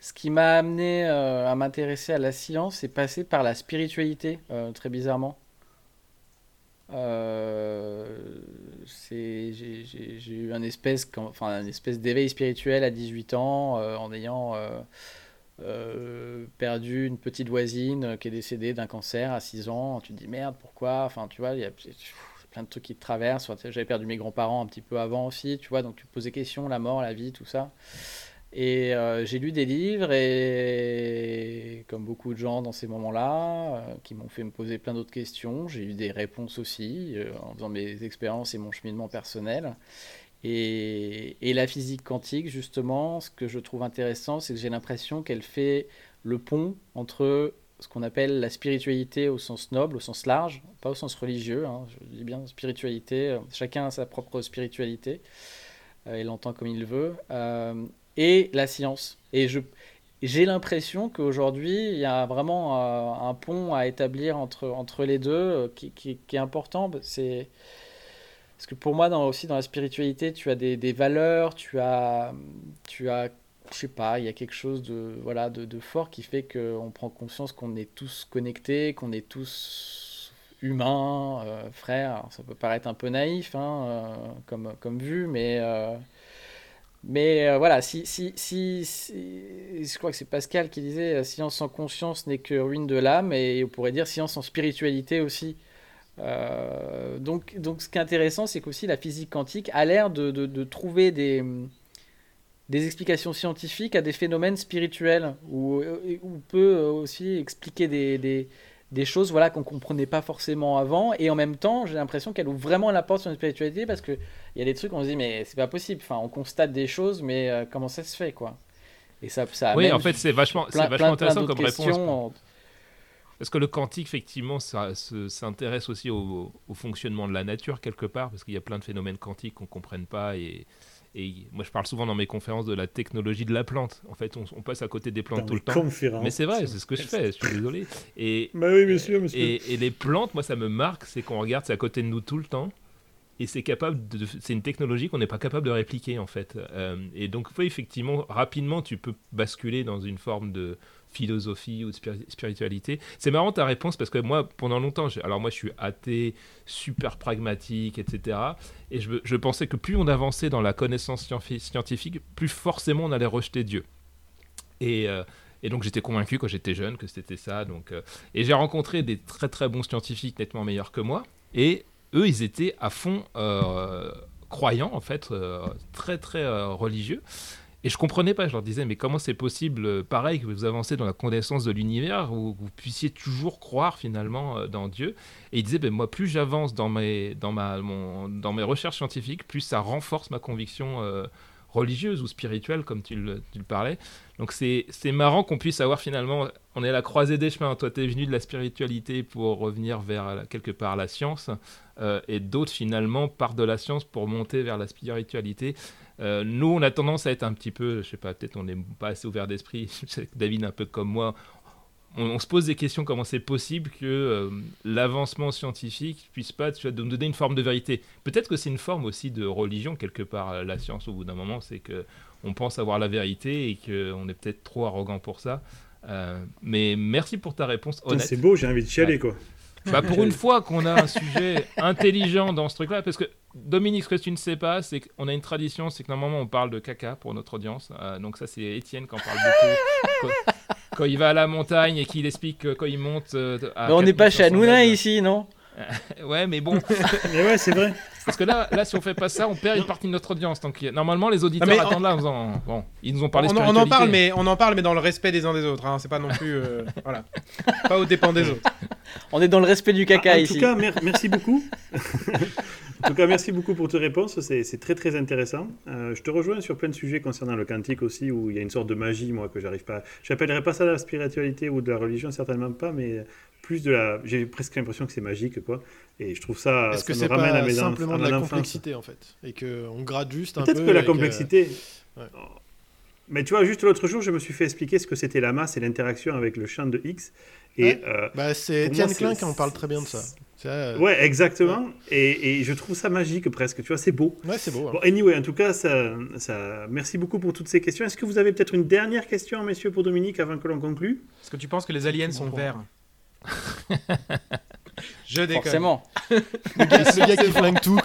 ce qui m'a amené euh, à m'intéresser à la science, c'est passé par la spiritualité, euh, très bizarrement. Euh, j'ai, eu un espèce, d'éveil spirituel à 18 ans en ayant perdu une petite voisine qui est décédée d'un cancer à 6 ans. Tu te dis merde, pourquoi? Enfin, tu vois, il y a plein de trucs qui te traversent. J'avais perdu mes grands-parents un petit peu avant aussi, tu vois, donc tu te poses des questions, la mort, la vie, tout ça. Et euh, j'ai lu des livres, et comme beaucoup de gens dans ces moments-là, euh, qui m'ont fait me poser plein d'autres questions, j'ai eu des réponses aussi, euh, en faisant mes expériences et mon cheminement personnel. Et, la physique quantique, justement, ce que je trouve intéressant, c'est que j'ai l'impression qu'elle fait le pont entre ce qu'on appelle la spiritualité au sens noble, au sens large, pas au sens religieux, hein, je dis bien spiritualité, euh, chacun a sa propre spiritualité, il l'entend comme il veut, et la science. Et je, j'ai l'impression qu'aujourd'hui, il y a vraiment euh, un pont à établir entre, entre les deux euh, qui, qui- est important. C'est, parce que pour moi, aussi dans la spiritualité, tu as des, des valeurs, tu as, tu as, je sais pas, il y a quelque chose de, voilà, de, fort qui fait qu'on prend conscience qu'on est tous connectés, qu'on est tous humains, euh, frères. Ça peut paraître un peu naïf hein, comme, comme vue, mais, mais euh, voilà, si, si, si, je crois que c'est Pascal qui disait euh, science sans conscience n'est que ruine de l'âme, et on pourrait dire science sans spiritualité aussi. Euh, donc, donc, ce qui est intéressant, c'est qu'aussi la physique quantique a l'air de, de- trouver des, des explications scientifiques à des phénomènes spirituels, ou, ou peut aussi expliquer des, des choses voilà, qu'on comprenait pas forcément avant, et en même temps, j'ai l'impression qu'elle ouvre vraiment la porte sur une spiritualité, parce qu'il y a des trucs, on se dit, mais c'est pas possible, enfin, on constate des choses, mais euh, comment ça se fait, quoi? Et ça, ça Oui, en fait, c'est vachement, c'est vachement plein, intéressant comme réponse. Parce que le quantique, effectivement, ça se- s'intéresse aussi au, au fonctionnement de la nature quelque part, parce qu'il y a plein de phénomènes quantiques qu'on ne comprenne pas. Et, et moi, je parle souvent dans mes conférences de la technologie de la plante. En fait, on, on passe à côté des plantes Dans tout le temps. conférences. Mais c'est vrai, c'est ce que je fais, je suis désolé. Et, Bah oui, monsieur, monsieur. et, et les plantes, moi, ça me marque, c'est qu'on regarde, c'est à côté de nous tout le temps. Et c'est capable de, c'est une technologie qu'on n'est pas capable de répliquer en fait. Euh, et donc, effectivement, rapidement, tu peux basculer dans une forme de philosophie ou de spiri- spiritualité. C'est marrant ta réponse parce que moi, pendant longtemps, alors moi, je suis athée, super pragmatique, etc. Et je, pensais que plus on avançait dans la connaissance scientifique, plus forcément on allait rejeter Dieu. Et, euh, et donc j'étais convaincu quand j'étais jeune que c'était ça. Donc, euh, et j'ai rencontré des très très bons scientifiques nettement meilleurs que moi. Et eux, ils étaient à fond euh, croyants, en fait, très très religieux. Et je comprenais pas, je leur disais, mais comment c'est possible, pareil, que vous avancez dans la connaissance de l'univers, où vous puissiez toujours croire finalement dans Dieu Et ils disaient, ben, moi, plus j'avance dans mes, dans, ma, dans mes recherches scientifiques, plus ça renforce ma conviction religieuse ou spirituelle, comme tu le, parlais. Donc c'est marrant qu'on puisse avoir finalement, on est à la croisée des chemins. Toi, tu es venu de la spiritualité pour revenir vers quelque part la science, euh, et d'autres finalement partent de la science pour monter vers la spiritualité. Euh, nous, on a tendance à être un petit peu, je sais pas, peut-être on n'est pas assez ouvert d'esprit. David, un peu comme moi, on, se pose des questions comment c'est possible que euh, l'avancement scientifique puisse pas tu nous donner une forme de vérité. Peut-être que c'est une forme aussi de religion quelque part euh, la science au bout d'un moment, c'est que on pense avoir la vérité et qu'on est peut-être trop arrogant pour ça. Euh, mais merci pour ta réponse honnête. C'est beau, j'ai envie de chialer quoi. Bah pour une fois qu'on a un sujet intelligent dans ce truc-là, parce que Dominique, ce que tu ne sais pas, c'est qu'on a une tradition, c'est que normalement on parle de caca pour notre audience. donc ça c'est Étienne qui en parle beaucoup quand il va à la montagne et qu'il explique quand il monte. Euh, mais on n'est pas chez Hanouna ici, non? ouais, mais bon. mais ouais, c'est vrai. Parce que là, là, si on fait pas ça, on perd une partie de notre audience. Donc normalement, les auditeurs attendent là. Bon, ils nous ont parlé. On, on, en parle, mais on en parle, mais dans le respect des uns des autres. Hein. C'est pas non plus, euh, voilà, pas au dépens des autres. On est dans le respect du caca ah, ici. En tout cas, merci beaucoup. En tout cas, merci beaucoup pour tes réponses. C'est très très intéressant. Euh, je te rejoins sur plein de sujets concernant le quantique aussi, où il y a une sorte de magie, moi, que j'arrive pas. J'appellerais pas ça de la spiritualité ou de la religion, certainement pas, mais plus de la. J'ai presque l'impression que c'est magique, quoi. Et je trouve ça. Est-ce que c'est pas simplement de la complexité, en fait? Et qu'on gratte juste un peu. Peut-être que la complexité. Mais tu vois, juste l'autre jour, je me suis fait expliquer ce que c'était la masse et l'interaction avec le champ de X. Et, euh, bah, c'est Étienne Klein qui en parle très bien de ça. Euh, ouais, exactement. Et, et, je trouve ça magique presque. Tu vois, c'est beau. Ouais, c'est beau. Bon, anyway, en tout cas, ça, ça... merci beaucoup pour toutes ces questions. Est-ce que vous avez peut-être une dernière question, messieurs, pour Dominique, avant que l'on conclue? Est-ce que tu penses que les aliens sont verts? Je déconne. Forcément. le, gars, qui flingue tout.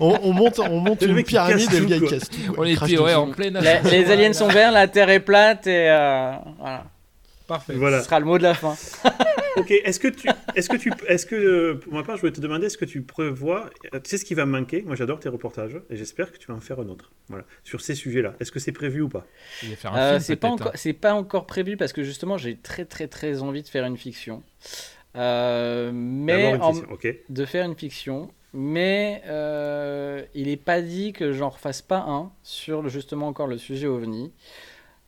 On, monte, on monte une pyramide et le gars il casse tout. On ouais, en pleine. Les, aliens sont verts, la Terre est plate et euh, voilà. Parfait. Voilà. Ce sera le mot de la fin. ok. Est-ce que tu, est-ce que tu, est-ce que euh, pour ma part, je voulais te demander, est-ce que tu prévois, tu sais ce qui va me manquer? Moi, j'adore tes reportages et j'espère que tu vas en faire un autre. Voilà. Sur ces sujets-là, est-ce que c'est prévu ou pas? Euh, C'est pas encore, hein? c'est pas encore prévu parce que justement, j'ai très très très envie de faire une fiction. Euh, mais de faire une fiction. Mais euh, il n'est pas dit que j'en refasse pas un sur justement encore le sujet OVNI.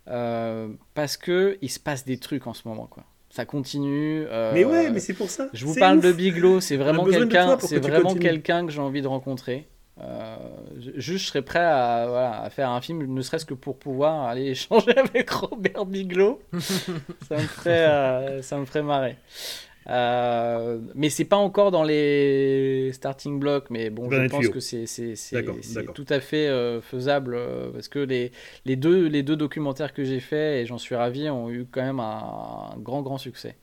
Euh, parce que il se passe des trucs en ce moment quoi. Ça continue. mais ouais, mais c'est pour ça. Je vous parle de Biglo, c'est vraiment quelqu'un, c'est vraiment quelqu'un que j'ai envie de rencontrer. juste, je serais prêt à, voilà, à, faire un film, ne serait-ce que pour pouvoir aller échanger avec Robert Biglo. ça me ferait, ça me ferait marrer. Euh, mais c'est pas encore dans les starting blocks, mais bon, je pense que c'est tout à fait euh, faisable euh, parce que les, les, deux, les deux documentaires que j'ai faits, et j'en suis ravi, ont eu quand même un grand, grand succès.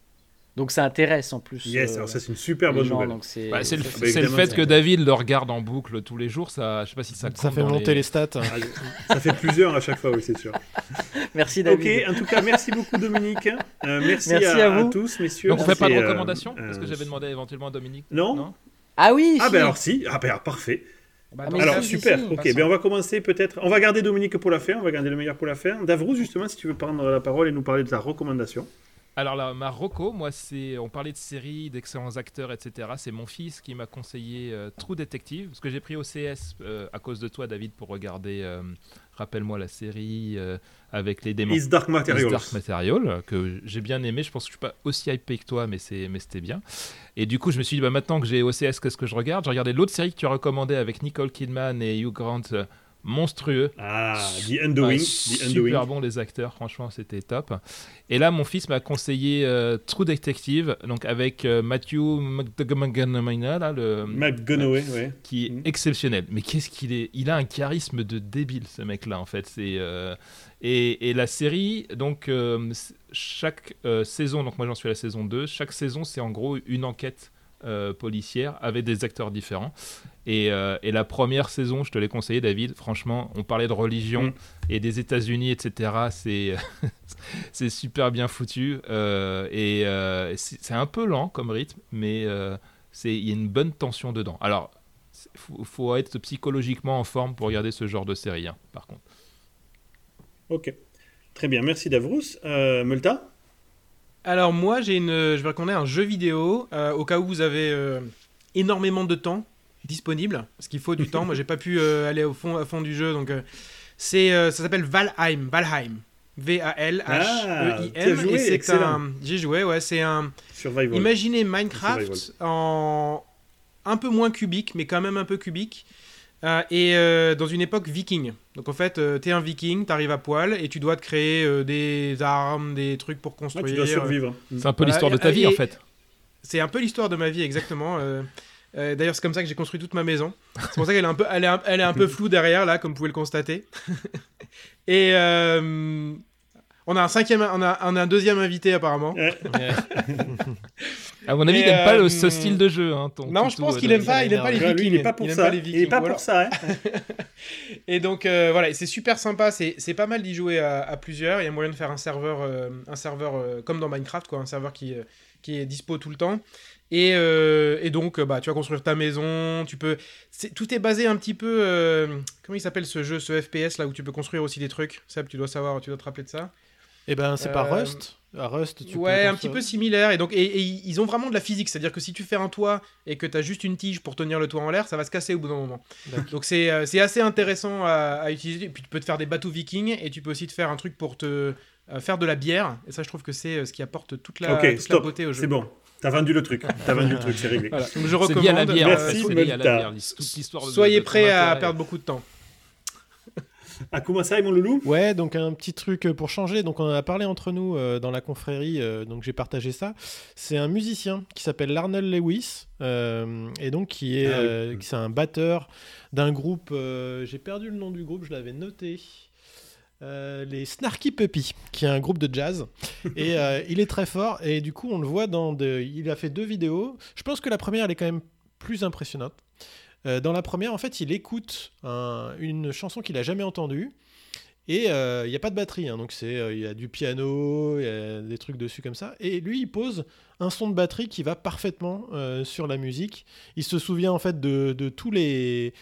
Donc ça intéresse en plus. Yes, alors ça c'est une super bonne nouvelle. C'est bah, le, le, fait que David le regarde en boucle tous les jours, ça, je sais pas si ça. Ça fait monter les, stats. Ah, ça fait plusieurs à chaque fois, oui c'est sûr. merci David. Ok, en tout cas merci beaucoup Dominique. Euh, merci, à, vous. tous messieurs. Donc on fait pas de euh, recommandations Parce que j'avais demandé éventuellement à Dominique. Non. ah oui. Ah ben alors si. Ah ben parfait. Bah, alors super, ok, ben on va commencer peut-être, on va garder Dominique pour la fin, on va garder le meilleur pour la fin. Davrou justement, si tu veux prendre la parole et nous parler de ta recommandation. Alors là, ma moi, c'est, on parlait de séries, d'excellents acteurs, etc. C'est mon fils qui m'a conseillé euh, True Detective, parce que j'ai pris OCS euh, à cause de toi, David, pour regarder, euh, rappelle-moi la série avec les démons. Is Dark Materials. Dark Material, que j'ai bien aimé. Je pense que je suis pas aussi hypé que toi, mais, c'est, mais c'était bien. Et du coup, je me suis dit, bah, maintenant que j'ai OCS, qu'est-ce que je regarde? J'ai regardé l'autre série que tu as recommandée avec Nicole Kidman et Hugh Grant monstrueux. Ah, The Undoing. super bon les acteurs, franchement, c'était top. Et là, mon fils m'a conseillé euh, True Detective, donc avec euh, Matthew McGonaghy, là, le McGonaghy, ouais. qui est mm. exceptionnel. Mais qu'est-ce qu'il est Il a un charisme de débile, ce mec-là, en fait. C'est euh, et, et, la série, donc chaque saison, donc moi j'en suis à la saison 2, chaque saison c'est en gros une enquête euh, policière avec des acteurs différents. Et, euh, et, la première saison, je te l'ai conseillé, David. Franchement, on parlait de religion mm. et des États-Unis, etc. C'est c'est super bien foutu euh, et c'est un peu lent comme rythme, mais il y a une bonne tension dedans. Alors faut, faut être psychologiquement en forme pour regarder ce genre de série, hein, par contre. Ok. Très bien, merci Davrous. Multa? Alors moi, j'ai une, je vais recommander un jeu vidéo euh, au cas où vous avez euh, énormément de temps disponible, parce qu'il faut du temps. Moi, j'ai pas pu euh, aller au fond, à fond du jeu, donc euh, c'est, euh, ça s'appelle Valheim, Valheim, V-A-L-H-E-I-M, Ah, c'est un, j'ai joué, ouais, c'est un, Survival. imaginez Survival. Minecraft en un peu moins cubique, mais quand même un peu cubique. euh, et euh, dans une époque viking. Donc en fait, euh, t'es un viking, t'arrives à poil et tu dois te créer euh, des armes, des trucs pour Ouais, construire. tu dois survivre. C'est un peu Voilà, l'histoire de ta et- vie, en fait. C'est un peu l'histoire de ma vie, exactement. Euh, euh, D'ailleurs, c'est comme ça que j'ai construit toute ma maison. C'est pour ça qu'elle est un peu, elle est un, elle est un peu floue derrière, là, comme vous pouvez le constater. Et euh, on a un cinquième, on a, on a un deuxième invité apparemment. Ouais. À mon avis, il n'aime pas euh, le, ce style de jeu. Hein, ton Non, je pense euh, qu'il de- aime pas, il aime pas les vikings. il est pas pour ça. pas les il est vikings, pas voilà. pour ça. Hein. Et donc euh, voilà, c'est super sympa, c'est c'est pas mal d'y jouer à, à plusieurs. Il y a moyen de faire un serveur, euh, un serveur euh, comme dans Minecraft, quoi, un serveur qui, euh, qui est dispo tout le temps. Et, euh, et donc, euh, bah, tu vas construire ta maison, tu peux. Tout est basé un petit peu. euh, comment il s'appelle ce jeu, ce FPS là où tu peux construire aussi des trucs. Seb, tu dois savoir, tu dois te rappeler de ça. Et ben, c'est pas Euh, Rust. À Rust, tu ouais, un petit peu similaire. Et donc, et, et ils ont vraiment de la physique, c'est-à-dire que si tu fais un toit et que tu as juste une tige pour tenir le toit en l'air, ça va se casser au bout d'un moment. Donc c'est euh, c'est assez intéressant à, à utiliser. Et puis tu peux te faire des bateaux vikings et tu peux aussi te faire un truc pour te euh, faire de la bière. Et ça, je trouve que c'est ce qui apporte toute la, toute beauté au jeu. C'est bon. T'as vendu le truc. T'as vendu le truc, c'est réglé. Voilà. Donc je recommande. à la bière. Merci, l'histoire soyez prêts à perdre beaucoup de temps. Ah, comment ça, mon loulou Ouais, donc un petit truc euh, pour changer. Donc on en a parlé entre nous euh, dans la confrérie, euh, donc j'ai partagé ça. C'est un musicien qui s'appelle Larnell Lewis euh, et donc qui est, Ah oui. c'est un batteur d'un groupe. j'ai perdu le nom du groupe, je l'avais noté. Euh, les Snarky Puppy, qui est un groupe de jazz, et euh, il est très fort. Et du coup, on le voit dans. de- Il a fait deux vidéos. Je pense que la première, elle est quand même plus impressionnante. Euh, dans la première, en fait, il écoute un- une chanson qu'il a jamais entendue. Et euh, il n'y a pas de batterie, hein, donc euh, il y a du piano, il y a des trucs dessus comme ça. Et lui, il pose un son de batterie qui va parfaitement euh, sur la musique. Il se souvient en fait de, tous les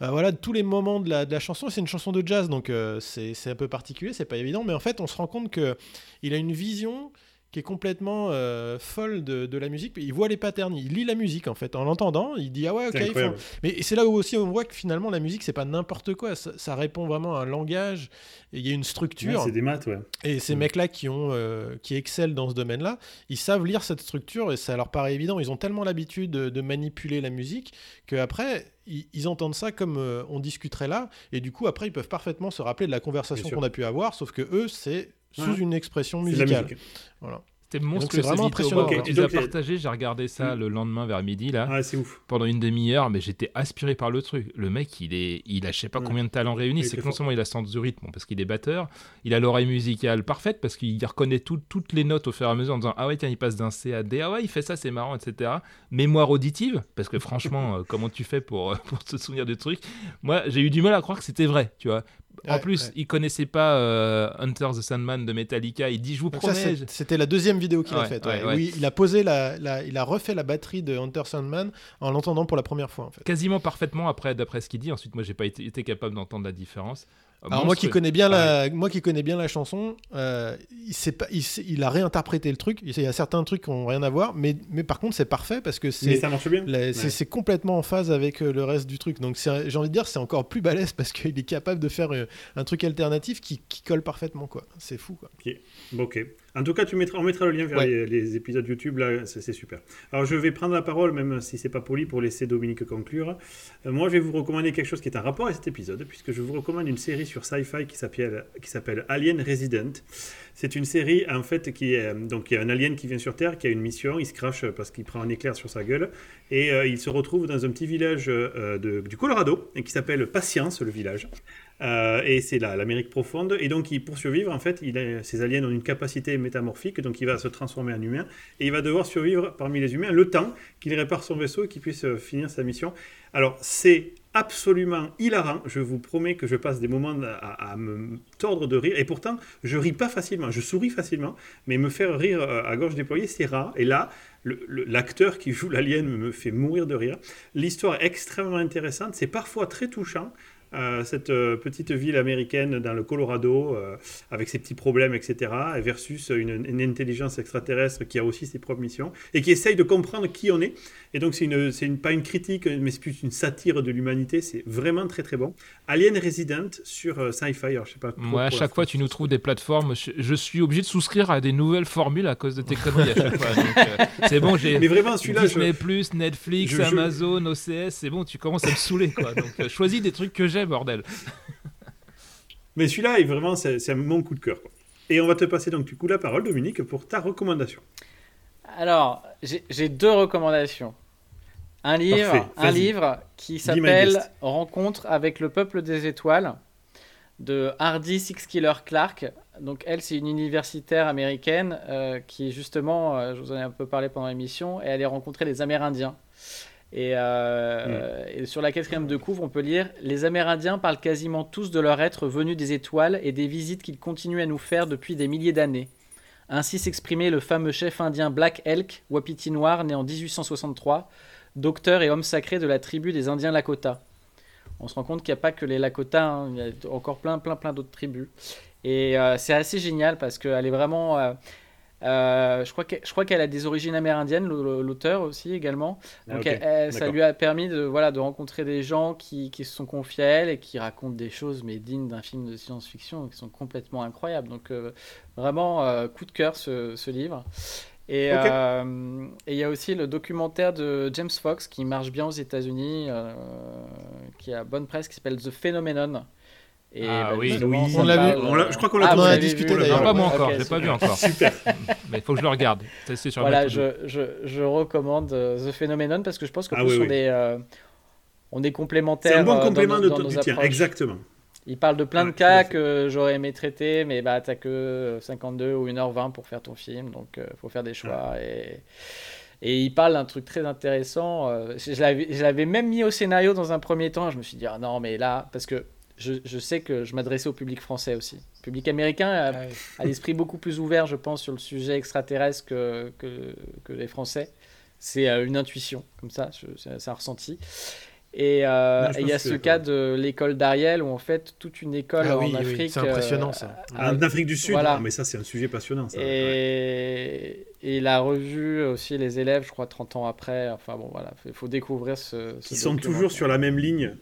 bah, voilà de tous les moments de la, chanson. C'est une chanson de jazz, donc euh, c'est c'est un peu particulier, c'est pas évident. Mais en fait, on se rend compte que il a une vision qui est complètement euh, folle de, de la musique. Il voit les patterns, il lit la musique en fait en l'entendant. Il dit ah ouais ok. Ils font- mais c'est là où aussi on voit que finalement la musique c'est pas n'importe quoi, ça, ça répond vraiment à un langage, et il y a une Ouais, structure. c'est des maths, ouais. et ces Mm. mecs-là qui ont, euh, qui excellent dans ce domaine-là, ils savent lire cette structure et ça leur paraît évident. Ils ont tellement l'habitude de, de manipuler la musique qu'après ils, ils entendent ça comme euh, on discuterait là, et du coup après ils peuvent parfaitement se rappeler de la conversation qu'on a pu avoir, sauf que eux c'est sous Ouais. une expression de musicale. Voilà. C'était donc, monstrueux c'est vraiment impressionnant. Quand Ok, tu les as donc, partagé, j'ai regardé ça Mm. le lendemain vers midi là, Ah, c'est ouf. pendant une demi-heure, mais j'étais aspiré par le truc. Le mec, il est, il a je sais pas Ouais. combien de talents réunis. C'est que non seulement il a sens du rythme, parce qu'il est batteur, il a l'oreille musicale parfaite parce qu'il reconnaît tout- toutes les notes au fur et à mesure en disant ah ouais tiens il passe d'un C à D, ah ouais il fait ça c'est marrant etc. Mémoire auditive parce que franchement euh, comment tu fais pour euh, pour te souvenir du truc? Moi j'ai eu du mal à croire que c'était vrai, tu vois. En Ouais, plus, ouais. il connaissait pas euh, Hunter the Sandman de Metallica. Il dit je vous Donc promets. c'était la deuxième vidéo qu'il a faite. Oui, il a posé la, la- il a refait la batterie de Hunter Sandman en l'entendant pour la première fois en fait. quasiment parfaitement après d'après ce qu'il dit. Ensuite, moi, j'ai pas été, été capable d'entendre la différence. Euh, Alors moi qui connais bien la, moi qui connais bien la chanson, euh, il, sait pas, il, sait- il a réinterprété le truc. Il y a certains trucs qui ont rien à voir, mais, mais par contre c'est parfait parce que c'est c'est Ouais. c'est complètement en phase avec euh, le reste du truc. Donc j'ai envie de dire c'est encore plus balèze parce qu'il est capable de faire euh, un truc alternatif qui, qui colle parfaitement quoi. C'est fou quoi. Bon, ok. En tout cas, tu mettras, on mettra le lien vers Ouais. les, les épisodes YouTube, là, c'est super. Alors, je vais prendre la parole, même si c'est pas poli, pour laisser Dominique conclure. Euh, moi, je vais vous recommander quelque chose qui est en rapport avec cet épisode, puisque je vous recommande une série sur Sci-Fi qui s'appelle Alien Resident. C'est une série, en fait, qui est donc il y a un alien qui vient sur Terre, qui a une mission, il se crache parce qu'il prend un éclair sur sa gueule, et euh, il se retrouve dans un petit village euh, de- du Colorado, et qui s'appelle Patience, le village. Euh, et c'est là, l'Amérique profonde. Et donc, pour survivre, en fait, il a, ces aliens ont une capacité métamorphique, donc il va se transformer en humain. Et il va devoir survivre parmi les humains le temps qu'il répare son vaisseau et qu'il puisse euh, finir sa mission. Alors, c'est absolument hilarant. Je vous promets que je passe des moments à, à, me tordre de rire. Et pourtant, je ris pas facilement. Je souris facilement, mais me faire rire euh, à gorge déployée, c'est rare. Et là, l'acteur qui joue l'alien me fait mourir de rire. L'histoire est extrêmement intéressante. C'est parfois très touchant. Euh, cette euh, petite ville américaine dans le Colorado, euh, avec ses petits problèmes, etc., versus une, une, intelligence extraterrestre qui a aussi ses propres missions, et qui essaye de comprendre qui on est. Et donc, c'est une, une, pas une critique, mais c'est plus une satire de l'humanité. C'est vraiment très, très bon. Alien Resident sur Sci-Fi, je sais pas. Moi, à chaque fois, tu nous trouves des plateformes. Je, je, suis obligé de souscrire à des nouvelles formules à cause de tes conneries à chaque fois. c'est bon, j'ai. Mais vraiment, celui-là. Disney, je... Netflix, je, Amazon, OCS, c'est bon, tu commences à me saouler, quoi. Donc, choisis des trucs que j'aime bordel. Mais celui-là, est vraiment, c'est mon coup de cœur. Quoi. Et on va te passer donc du coup la parole, Dominique, pour ta recommandation. Alors, j'ai deux recommandations. Un livre, un livre qui s'appelle Rencontre avec le peuple des étoiles de Hardy Six Killer Clark. Donc elle, c'est une universitaire américaine euh, qui justement, euh, je vous en ai un peu parlé pendant l'émission, et elle a rencontré les Amérindiens. Et, euh, mm. et, sur la quatrième de couvre, on peut lire Les Amérindiens parlent quasiment tous de leur être venu des étoiles et des visites qu'ils continuent à nous faire depuis des milliers d'années. Ainsi s'exprimait le fameux chef indien Black Elk, Wapiti Noir, né en 1863, docteur et homme sacré de la tribu des Indiens Lakota. On se rend compte qu'il n'y a pas que les Lakota, hein, il y a encore plein, plein, plein d'autres tribus. Et euh, c'est assez génial parce qu'elle est vraiment. Euh, euh, je crois qu'elle a des origines amérindiennes, l'auteur aussi également. Ah, Donc ça lui a permis de, voilà, de rencontrer des gens qui, qui, se sont confiés à elle et qui racontent des choses mais dignes d'un film de science-fiction qui sont complètement incroyables. Donc euh, vraiment euh, coup de cœur ce, ce livre. Et il y a aussi le documentaire de James Fox qui marche bien aux États-Unis, qui a bonne presse, qui s'appelle The Phenomenon. Et ah bah, oui, on l'a vu. je crois qu'on l'a ah, discuté d'ailleurs. Pas moi encore, okay, j'ai pas vu encore. Super. Mais il faut que je le regarde. Sur voilà, je, je, je, recommande euh, The Phenomenon parce que je pense que ah, oui, oui. on, est, euh, on est complémentaires. C'est un bon euh, complément dans, de dans du tien, exactement. Il parle de plein de cas que j'aurais aimé traiter, mais bah, t'as que 52 ou 1h20 pour faire ton film, donc il faut faire des choix. Et... Et il parle d'un truc très intéressant. Je l'avais même mis au scénario dans un premier temps. Je me suis dit, ah non, mais là, parce que je, sais que je m'adressais au public français aussi. Le public américain a, ah l'esprit beaucoup plus ouvert, je pense, sur le sujet extraterrestre que, que, les Français. C'est euh, une intuition, comme ça, c'est un ressenti. Et euh, il y a ce cas de l'école d'Ariel où en fait toute une école ah en Afrique. c'est impressionnant ça. Euh, en Afrique du Sud, voilà. mais ça c'est un sujet passionnant. Ça. Et... et il a revu aussi les élèves, je crois 30 ans après. Enfin bon voilà, il faut découvrir ce. ce Qui sont toujours sur la même ligne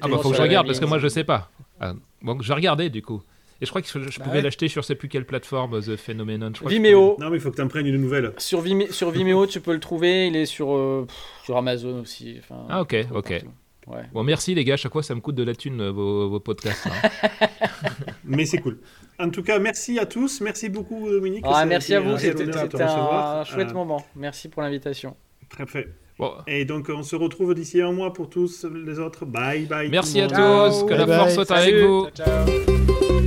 ah bah faut que je regarde parce que moi je sais pas. Ah, bon, je regardais du coup. Et je crois que je, bah pouvais ouais. l'acheter sur sais plus quelle plateforme, The Phenomenon. Je crois Vimeo. Non, mais il faut que tu en prennes une nouvelle. Sur, Vime... sur Vimeo, tu peux le trouver. Il est sur, euh, sur Amazon aussi. Enfin, ah, ok, ok. Ouais. Bon, merci les gars. Chaque fois, ça me coûte de la thune euh, vos, vos podcasts. Hein. mais c'est cool. En tout cas, merci à tous. Merci beaucoup, Dominique. Ah, merci à vous. C'était un chouette euh... moment. Merci pour l'invitation. Très fait. Bon. Et donc, on se retrouve d'ici un mois pour tous les autres. Bye bye. Merci à tous. Que bye la force soit avec vous. ciao. ciao.